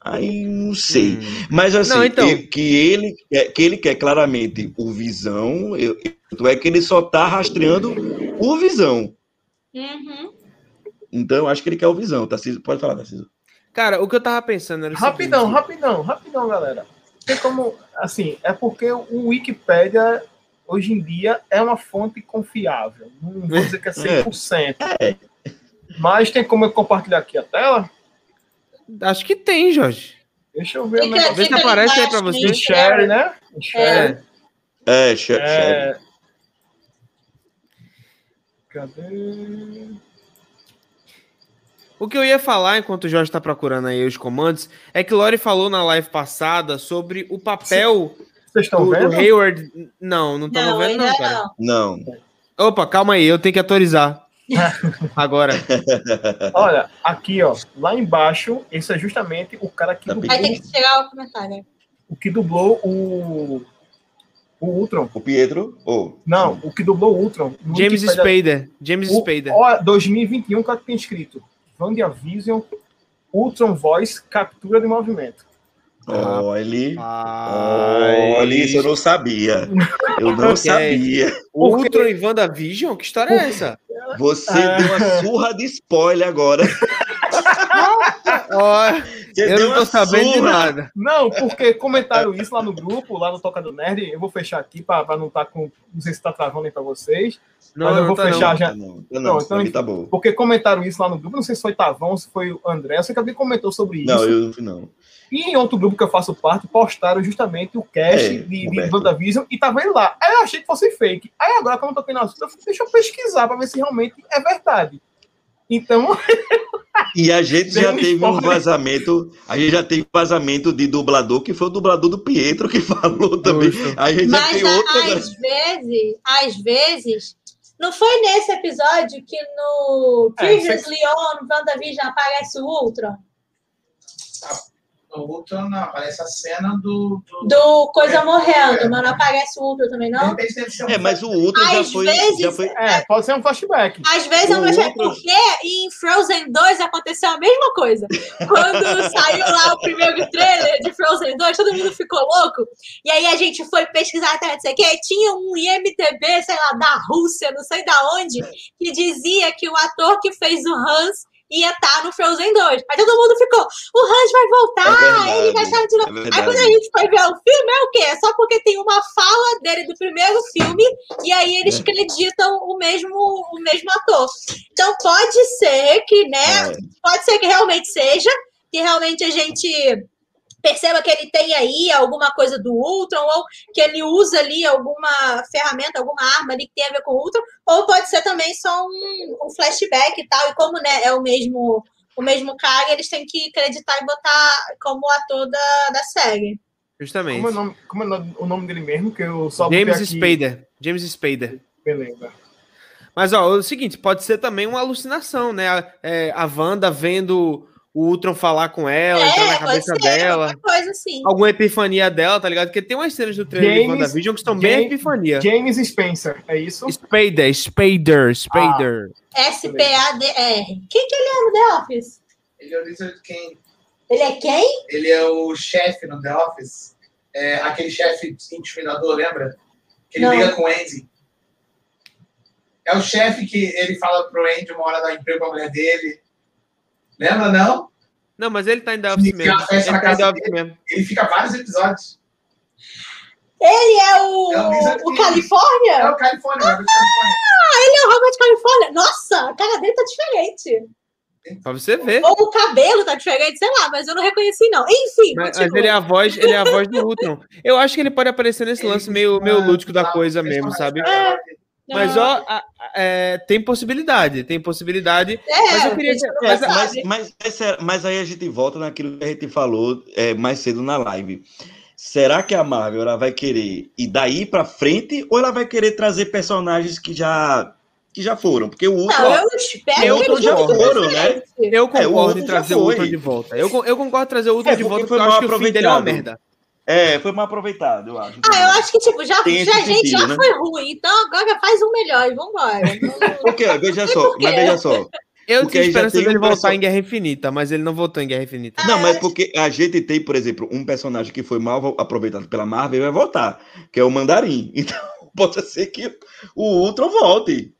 Aí não sei. Hum. Mas assim, Não, então- que, ele, quer- que ele quer claramente o Visão, eu, é que ele só tá rastreando o Visão. Uhum. Então eu acho que ele quer o Visão. Tarcísio, pode falar, Tarcísio. Cara, o que eu tava pensando era Rapidão, seguinte, rapidão, rapidão, galera. Tem como, assim, é porque o Wikipedia hoje em dia é uma fonte confiável. Não vou dizer que é 100%. Mas tem como eu compartilhar aqui a tela? Acho que tem, Jorge. Deixa eu ver Fica- negócio. Vê se fica aparece aí pra você. share, né? Share. É, che- chefe. É... Cadê? O que eu ia falar enquanto o Jorge tá procurando aí os comandos é que Lori falou na live passada sobre o papel Vocês estão do, do vendo? Hayward. Não, não estamos vendo, não, cara. não. Opa, calma aí, eu tenho que autorizar. Agora. Olha, aqui, ó, lá embaixo, esse é justamente o cara que Tá dublou, Aí tem que chegar o comentário. o que dublou o o Ultron. O Pietro? Oh, Não, o que dublou o Ultron. James Wikipedia- Spader. James O- Spader. Ó, 2021, o cara que tem escrito WandaVision, Ultron Voice, captura de movimento. Olha. Olha isso, eu não sabia. Eu não sabia. Ultron e WandaVision? Que história é essa? Você Ah. deu uma surra de spoiler agora. Eu não tô sabendo de nada. Não, porque comentaram isso lá no grupo, lá no Toca do Nerd. Eu vou fechar aqui para não estar com. Não sei se tá travando aí para vocês. Não, Mas eu não vou tá fechar não. já. Não, não, Não, não, então, mim tá bom. Porque comentaram isso lá no grupo. Não sei se foi Tavão, se foi o André. Eu sei que alguém comentou sobre isso. Não, eu não fui, não. E em outro grupo que eu faço parte, postaram justamente o cast É, de, de. WandaVision e tava ele lá. Aí eu achei que fosse fake. Aí agora, quando eu toquei no assunto, eu falei, deixa eu pesquisar para ver se realmente é verdade. Então, E a gente já teve um vazamento, a gente já teve um vazamento de dublador, que foi o dublador do Pietro que falou também. A gente já Mas tem outro às vezes, às vezes, não foi nesse episódio que no É, Previously On WandaVision aparece o Ultron? No Ultron, não, aparece a cena do. do... Do Coisa É, Morrendo, é. mas não aparece o Ultron também, De não? repente deve ser um É, mas o outro já foi, vezes- já foi. é, pode ser um flashback. Às vezes eu O não sei Ultron- por quê, e em Frozen 2 aconteceu a mesma coisa. Quando saiu lá o primeiro trailer de Frozen 2, todo mundo ficou louco. E aí a gente foi pesquisar até não sei o quê. Tinha um IMTB, sei lá, da Rússia, não sei da onde, que dizia que o ator que fez o Hans ia estar no Frozen 2. Aí todo mundo ficou, o Hans vai voltar, É ele vai estar de novo. É Aí quando a gente foi ver o filme, é o quê? É só porque tem uma fala dele do primeiro filme e aí É. eles acreditam o mesmo, o mesmo ator. Então pode ser que, né? É. Pode ser que realmente seja, que realmente a gente perceba que ele tem aí alguma coisa do Ultron, ou que ele usa ali alguma ferramenta, alguma arma ali que tem a ver com o Ultron, ou pode ser também só um, um flashback e tal, e como né, é o mesmo o mesmo cara, eles têm que acreditar e botar como ator da, da série. Justamente. Como é, o nome, como é o nome- dele mesmo? Que eu só James aqui. Spader. James Spader. Beleza. Mas, ó, é o seguinte, pode ser também uma alucinação, né? A, é, a Wanda vendo o Ultron falar com ela, entrar na É, cabeça ser, dela. qualquer coisa assim. Alguma epifania dela, tá ligado? Porque tem umas cenas do trailer de James- WandaVision que estão bem epifania. James Spencer, é isso? Spader, Spader, Spader. S-P-A-D-R. Quem que ele é no The Office? Ele é o Lizard King. Ele é quem? Ele é o chefe no The Office. É, aquele chefe intimidador, lembra? Que ele Não. briga com o Andy. É o chefe que ele fala pro Andy uma hora dar emprego pra mulher dele. Lembra, não? Não, mas ele tá em The Office mesmo. Ele tá em The casa Office mesmo. Ele fica vários episódios. Ele é o, É o. Califórnia? É o Califórnia, é Califórnia. Ele é o Robert Califórnia. Nossa, a cara dele tá diferente. Pra você ver. Ou o cabelo tá diferente, sei lá, mas eu não reconheci, não. Enfim, Mas, mas ele é a voz, ele é a voz do Ultron. Eu acho que ele pode aparecer nesse lance meio, meio lúdico da coisa mesmo, sabe? Mas ó, é, tem possibilidade, tem possibilidade. É, mas eu queria- mas-. Mas, mas, mas, será- mas aí a gente volta naquilo que a gente falou é, mais cedo na live. Será que a Marvel ela vai querer ir daí pra frente ou ela vai querer trazer personagens que já que já foram? Porque o Ultron, Não, eu espero Eu que eles já foram, né? Eu É, concordo Ultron em trazer o. Ultron de volta. Eu, eu concordo em trazer o Ultron É, de porque volta porque foi eu acho que o fim dele é uma merda. É, foi mal aproveitado, eu acho. Ah, eu acho que, tipo, já, Tem já, a gente sentido, já né? foi ruim, então agora faz um melhor e vambora. Porque, veja só, mas veja só. Eu Porque tinha esperança dele um voltar em Guerra Infinita, mas ele não voltou em Guerra Infinita. Não, mas porque a gente tem, por exemplo, um personagem que foi mal aproveitado pela Marvel e vai voltar, que é o Mandarim. Então, pode ser que o Ultron volte,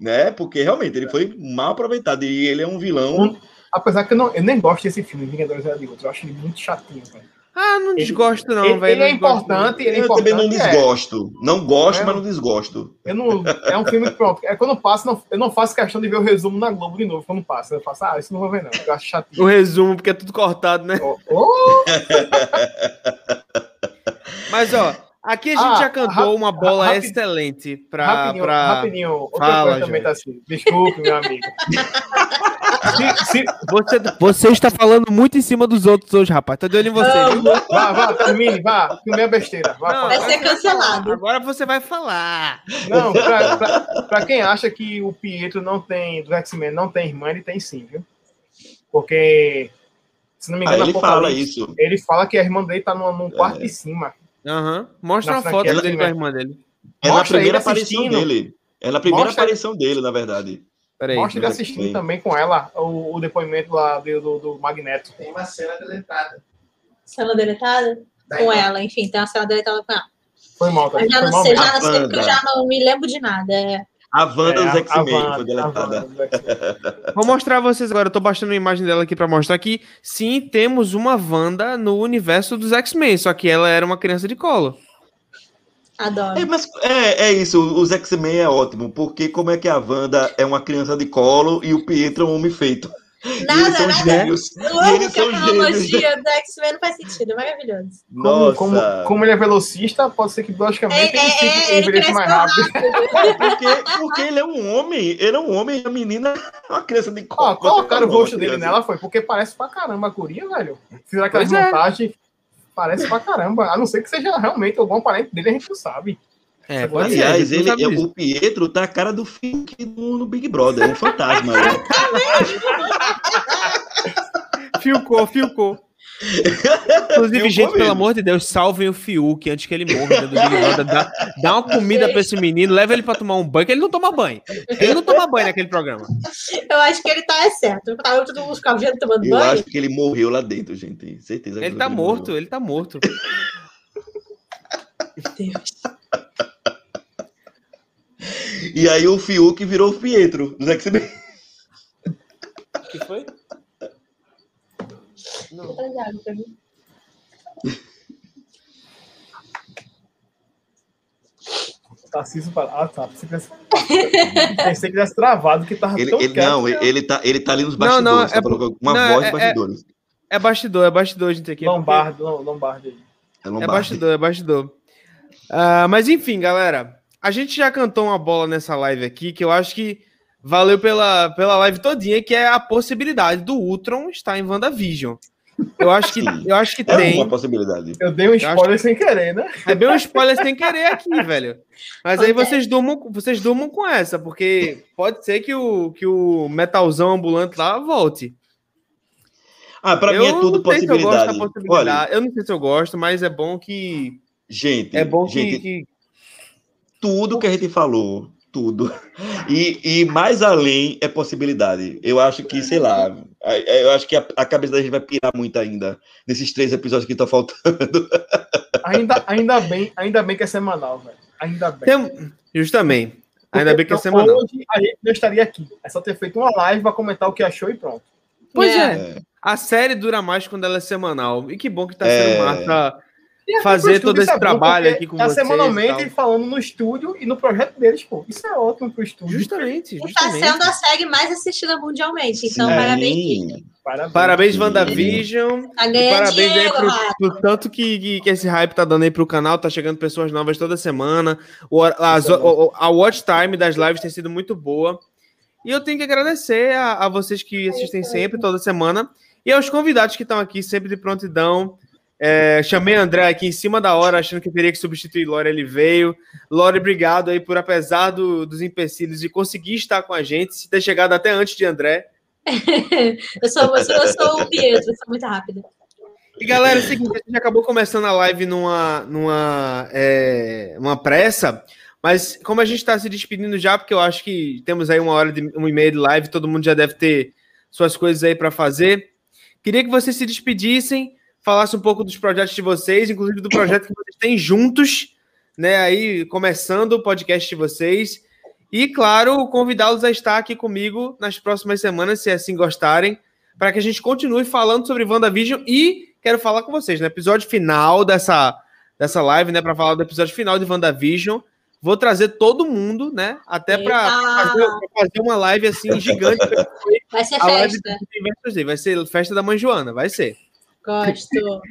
né? Porque realmente ele foi mal aproveitado e ele é um vilão. Apesar que eu, não, eu nem gosto desse filme, Vingadores Era de Outros. Eu acho ele muito chatinho, velho. Ah, não Ele- desgosto não, ele, velho. ele é importante, ele é Eu importante. também não é. desgosto. Não gosto, É. mas não desgosto. Eu não, é um filme que, pronto, é quando passa, não, eu não faço questão de ver o resumo na Globo de novo quando passa. Eu faço, ah, isso não vou ver, não. Eu acho chatinho. O resumo, porque é tudo cortado, né? Oh, oh, Mas, ó, aqui a gente Ah, já cantou uma bola rapid- excelente pra. rapidinho, pra... rapidinho. Outra Fala, coisa também tá assim. Desculpe, meu amigo. se, se, Você, você está falando muito em cima dos outros hoje, rapaz. De olho em você. viu? vá, vá, termine, vá. Filme é besteira. Vá, Não. Vai ser agora você cancelado. Agora você vai falar. Não, pra, pra, pra quem acha que o Pietro não tem, do X-Men não tem irmã, ele tem sim, viu? Porque, se não me Ah, engano, ele fala isso. ele fala que a irmã dele tá no, num quarto de cima. Aham. Mostra uma foto dele com a irmã dele. É na primeira aparição dele. É na primeira Mostra- aparição dele, na verdade. Peraí. Mostra ele assistindo também com ela o, o depoimento lá do, do, do Magneto. Tem uma cena deletada. Cena deletada? Da Com irmã. ela, enfim, tem uma cena deletada com ela. Foi mal, tá? Mas já Foi não mal sei, já não sei, porque eu Wanda. já não me lembro de nada. É. A Wanda É, dos X-Men foi deletada. Vou mostrar a vocês agora. Eu tô baixando uma imagem dela aqui pra mostrar que sim, temos uma Wanda no universo dos X-Men, só que ela era uma criança de colo. Adoro. É, mas é, é isso, os X-Men é ótimo, porque como é que a Wanda é uma criança de colo e o Pietro é um homem feito? e eles Nada, são nada. gêmeos. E eles que a são gêmeos. cronologia do X-Men não faz sentido, é maravilhoso. Como, Nossa. como, como ele é velocista, pode ser que É, biologicamente ele, é, fique- é, ele mais rápido. rápido. Porque, porque ele é um homem, ele é um homem e a menina é uma criança de colo. Ó, colocaram o rosto dele nela foi porque parece pra caramba a curia, velho. Fizeram aquela Pois é. montagem, parece pra caramba. A não ser que seja realmente algum parente dele, a gente não sabe. É, pode ser. Aliás, não ele, é- o Pietro tá a cara do Fiuk no, no Big Brother, é um fantasma. né? Filcou, filcou. Inclusive, gente, pelo amor de Deus, salvem o Fiuk antes que ele morra dentro do Big Brother. Dá, dá uma comida pra esse menino, leva ele pra tomar um banho, que ele não toma banho. Ele não toma banho naquele programa. Eu acho que ele tá é certo. Tá todo mundo vendo tomando Eu banho. acho que ele morreu lá dentro, gente. Tenho certeza. Ele que tá morreu. morto, ele tá morto. Deus. E aí o Fiuk virou o Pietro dos X-Men. O que foi? Tá ligado pra mim. Tarcísio fala, ah, tá. Pensei que tivesse, tivesse travado, que tava Ele, tão ele- quieto. não, ele tá, ele tá ali nos Não, bastidores. não, tá é uma não, voz é- de bastidores. É bastidor, é bastidor, gente, aqui. Lombardo, não, Lombardo aí. É, É bastidor, é bastidor. Ah, mas enfim, galera, a gente já cantou uma bola nessa live aqui que eu acho que Valeu pela, pela live todinha, que é a possibilidade do Ultron estar em WandaVision. Eu acho que, Sim. eu acho que É tem. uma possibilidade. Eu dei um acho spoiler sem querer, né? É bem um spoiler sem querer aqui, velho. Mas aí vocês durmam, vocês durmam com essa, porque pode ser que o, que o metalzão ambulante lá volte. Ah, pra mim é tudo não sei se eu gosto da possibilidade. possibilidade. Olha, Eu não sei se eu gosto, mas é bom que. gente, É bom que. gente, que- tudo que a gente falou, tudo. E, e mais além é possibilidade. Eu acho que, sei lá, eu acho que a, a cabeça da gente vai pirar muito ainda nesses três episódios que estão faltando. Ainda, ainda, bem, ainda bem que é semanal, velho. Ainda bem. Tem- Justamente. Ainda bem que é Porque semanal. Hoje a gente não estaria aqui. É só ter feito uma live pra comentar o que achou e pronto. Pois É. é. A série dura mais quando ela é semanal. E que bom que tá É. sendo massa até fazer pro estúdio todo esse é trabalho aqui com tá vocês. semanalmente falando no estúdio e no projeto deles, pô. Isso é ótimo pro estúdio. Justamente, E tá justamente. sendo a série mais assistida mundialmente. Então, Sim. parabéns. Parabéns. Parabéns. WandaVision. Tá parabéns aí dinheiro, pro, Rafa. pro tanto que, que, que esse hype tá dando aí pro canal. Tá chegando pessoas novas toda semana. O, é bom. o- a watch time das lives tem sido muito boa. E eu tenho que agradecer a, a vocês que assistem sempre, toda semana. E aos convidados que estão aqui sempre de prontidão. É, chamei André aqui em cima da hora, achando que teria que substituir Lore, ele veio. Lore, obrigado aí por, apesar do- dos empecilhos, de conseguir estar com a gente, se ter chegado até antes de André. eu, sou, eu, sou, eu sou o Pietro, sou muito rápida. E galera, é o seguinte, a gente acabou começando a live numa, numa é, uma pressa, mas como a gente está se despedindo já, porque eu acho que temos aí uma hora de uma e meia de live, todo mundo já deve ter suas coisas aí para fazer. Queria que vocês se despedissem, falassem um pouco dos projetos de vocês, inclusive do projeto que vocês têm juntos, né? Aí começando o podcast de vocês. E, claro, convidá-los a estar aqui comigo nas próximas semanas, se assim gostarem, para que a gente continue falando sobre WandaVision e quero falar com vocês no episódio final dessa, dessa live, né, para falar do episódio final de WandaVision. Vou trazer todo mundo, né, até para fazer, fazer uma live assim gigante. Vai ser a live festa. Z. Vai ser festa da mãe Joana, vai ser. Gosto.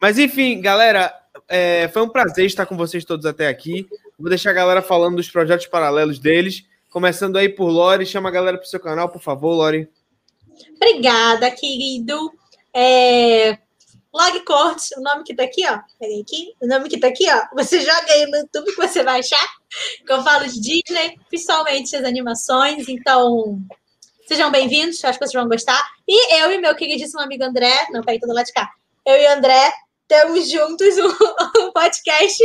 Mas enfim, galera, é, foi um prazer estar com vocês todos até aqui. Vou deixar a galera falando dos projetos paralelos deles. Começando aí por Lore, chama a galera pro seu canal, por favor, Lore. Obrigada, querido. É... Log Cortes, o nome que tá aqui, ó. Peraí aqui. O nome que tá aqui, ó. Você joga aí no YouTube que você vai achar. Que eu falo de Disney, principalmente as animações. Então, sejam bem-vindos. Acho que vocês vão gostar. E eu e meu queridíssimo amigo André. Não, peraí, tô do lado de cá. Eu e André temos juntos um, um podcast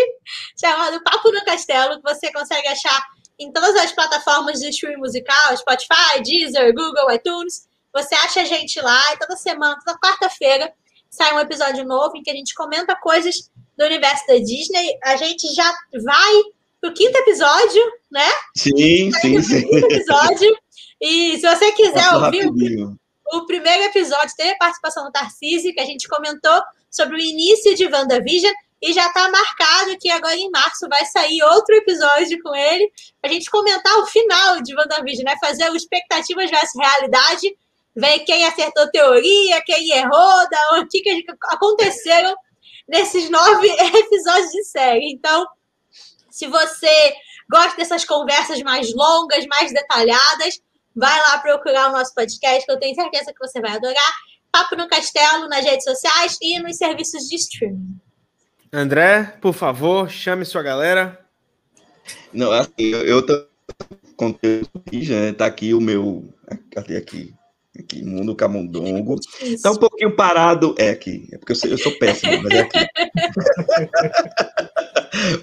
chamado Papo no Castelo, que você consegue achar em todas as plataformas de streaming musical, Spotify, Deezer, Google, iTunes. Você acha a gente lá e toda semana, toda quarta-feira, sai um episódio novo em que a gente comenta coisas do universo da Disney. A gente já vai pro quinto episódio, né? Sim, sim, sim. Quinto episódio. E se você quiser ouvir rapidinho. O primeiro episódio teve a participação do Tarcísio, que a gente comentou sobre o início de WandaVision, e já está marcado que agora em março vai sair outro episódio com ele, a gente comentar o final de WandaVision, né? Fazer o expectativas versus realidade, ver quem acertou teoria, quem errou, da onde que que aconteceram nesses nove episódios de série. Então, se você gosta dessas conversas mais longas, mais detalhadas, vai lá procurar o nosso podcast, que eu tenho certeza que você vai adorar. Papo no Castelo, nas redes sociais e nos serviços de streaming. André, por favor, chame sua galera. Não, assim, eu, eu tô conteúdo né? Tá aqui o meu. Cadê aqui? Aqui, Mundo Camundongo. Isso. Tá um pouquinho parado. É aqui. É porque eu sou, eu sou péssimo, mas é aqui.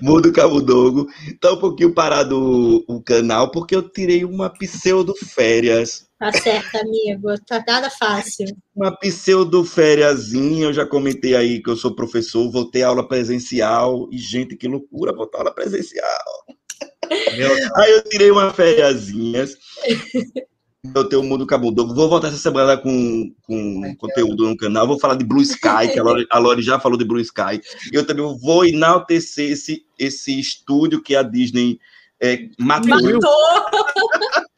Mundo Camundongo. Tá um pouquinho parado o, o canal, porque eu tirei uma pseudo férias. Tá certo, amigo. Tá nada fácil. Uma pseudo fériasinha. Eu já comentei aí que eu sou professor, voltei à aula presencial. E, gente, que loucura voltar à aula presencial. Aí eu tirei uma fériasinhas. Eu tenho o Mundo Camundongo. Vou voltar essa semana com, com conteúdo no canal. Vou falar de Blue Sky, que a Lori, a Lori já falou de Blue Sky. Eu também vou enaltecer esse, esse estúdio que a Disney é, matou. Matou!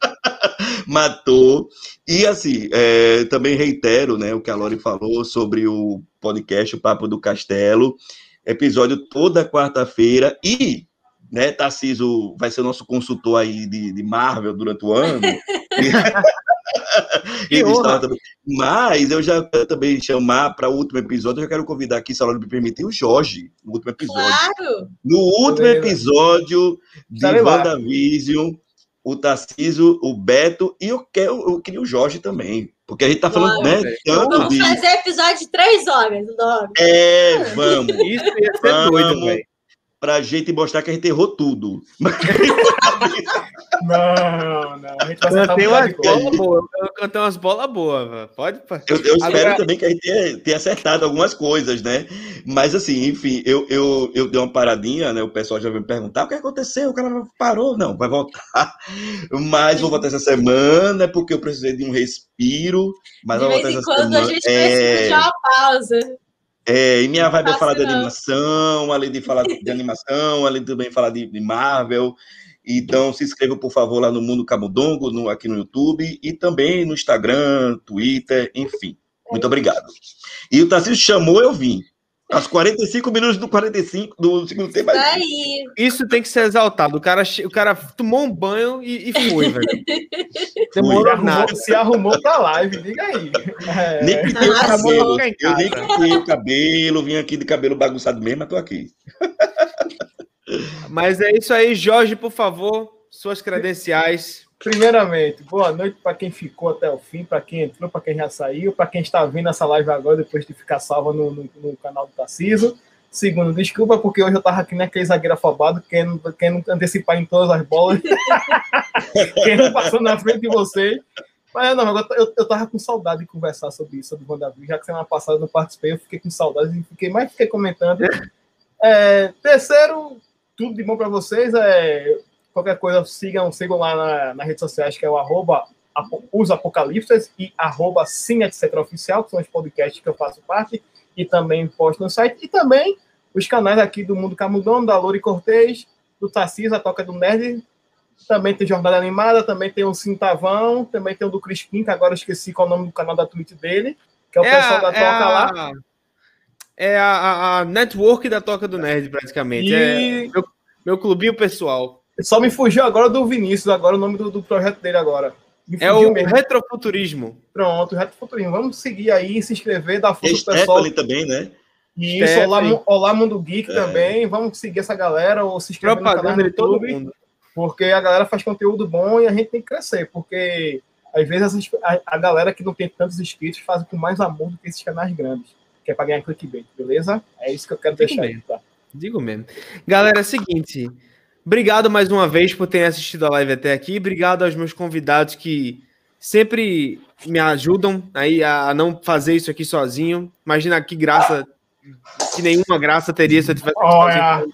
matou. E assim, é, também reitero né, o que a Lori falou sobre o podcast O Papo do Castelo. Episódio toda quarta-feira. E né? Tarciso vai ser o nosso consultor aí de, de Marvel durante o ano. Mas eu já quero também chamar para o último episódio. Eu já quero convidar aqui, se a me permitir, o Jorge, no último episódio. Claro! No último Beleza. episódio de. WandaVision, o Tarciso, o Beto e eu, quero, eu queria o Jorge também. Porque a gente tá falando, Bora, né? Tanto Vamos de. fazer episódio de três horas, logo. É, vamos. Isso ia ser doido, Vamos. velho. Pra gente mostrar que a gente errou tudo. Não, não. A gente vai Cantei um umas bocado de coisa. bolas boas. Eu cantei umas bolas boas. Pode. pode. Eu, eu espero Agora- também que a gente tenha, tenha acertado algumas coisas, né? Mas assim, enfim, eu, eu, eu dei uma paradinha, né? O pessoal já veio me perguntar o que aconteceu, o cara parou. Não, vai voltar. Mas vou voltar essa semana, porque eu precisei de um respiro. Mas de vou voltar vez em essa quando semana. a gente precisa É, de uma pausa. É, e minha vibe é falar de animação, além de falar de animação, além de também falar de, de Marvel. Então, se inscreva, por favor, lá no Mundo Camundongo, no, aqui no YouTube, e também no Instagram, Twitter, enfim. Muito obrigado. E o Tarcísio chamou, eu vim. Aos 45 minutos do 45 do segundo tempo. Isso aí. Isso tem que ser exaltado. O cara, o cara tomou um banho e, e foi, velho. Se Demorou arrumou, nada. se arrumou pra live, diga aí. É, Nem pintei o cabelo. Eu nem pintei o cabelo, vim aqui de cabelo bagunçado mesmo, mas tô aqui. Mas é isso aí, Jorge, por favor, suas credenciais. Primeiramente, boa noite para quem ficou até o fim, para quem entrou, para quem já saiu, para quem está vendo essa live agora depois de ficar salva no, no- no canal do Tarciso. Segundo, desculpa porque hoje eu tava aqui naquele zagueiro afobado, querendo, querendo antecipar em todas as bolas, querendo passar na frente de vocês. Mas não, agora eu, eu tava com saudade de conversar sobre isso, sobre o WandaVision, já que semana passada eu não participei, eu fiquei com saudade e fiquei mais fiquei comentando. É, terceiro, tudo de bom para vocês. É, qualquer coisa, sigam, sigam lá na, nas redes sociais, que é o arroba os apocalipses e arroba sim, etc. oficial, que são os podcasts que eu faço parte e também posto no site. E também os canais aqui do Mundo Camundão, da Lori Cortez, do Tarcísio, a Toca do Nerd. Também tem Jornada Animada, também tem o Cintavão, também tem o do Crispim, que agora eu esqueci qual é o nome do canal da Twitch dele, que é o pessoal da é Toca lá. a, é a, a- a network da Toca do Nerd, praticamente. É E meu, meu clubinho pessoal. Só me fugiu agora do Vinícius, agora o nome do, do projeto dele agora. É o mesmo. retrofuturismo. Pronto, Reto Futurismo. Vamos seguir aí, se inscrever, dar força pro pessoal. Também, né? Isso, Olá, Stephanie. Olá Mundo Geek É. também. Vamos seguir essa galera ou se inscrever no canal Propaganda de todo YouTube, mundo. porque a galera faz conteúdo bom e a gente tem que crescer, porque às vezes a, a galera que não tem tantos inscritos faz com mais amor do que esses canais grandes, que é para ganhar clickbait, beleza? É isso que eu quero Tudo deixar aí, bem. tá? Digo mesmo. Galera, é o seguinte. Obrigado mais uma vez por terem assistido a live até aqui. Obrigado aos meus convidados que sempre me ajudam aí a não fazer isso aqui sozinho. Imagina que graça, que nenhuma graça teria se eu tivesse Olha.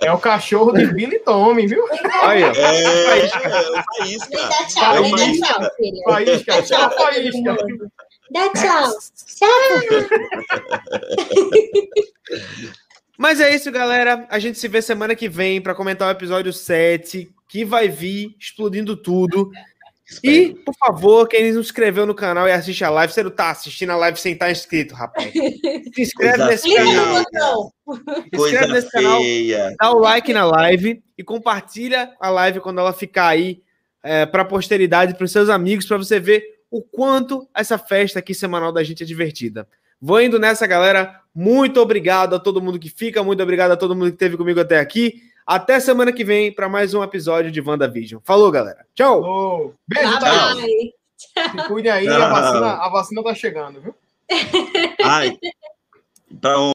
É o cachorro de Billy Tommy, viu? Aí, ó. É, é tchau, É tchau, filha. Faísca, Dá tchau é faísca. mundo. Dá tchau. Mas é isso, galera. A gente se vê semana que vem para comentar o episódio 7, que vai vir explodindo tudo. E, por favor, quem não se inscreveu no canal e assiste a live, você não tá assistindo a live sem estar inscrito, rapaz. Se inscreve Coisa nesse canal. Se inscreve nesse canal, dá o like na live e compartilha a live quando ela ficar aí é, para a posteridade, para os seus amigos, para você ver o quanto essa festa aqui semanal da gente é divertida. Vou indo nessa, galera. Muito obrigado a todo mundo que fica, muito obrigado a todo mundo que esteve comigo até aqui. Até semana que vem para mais um episódio de WandaVision. Falou, galera. Tchau! Ô, Beijo, Bye, bye. Se cuidem aí, a vacina, a vacina tá chegando, viu? Ai, pra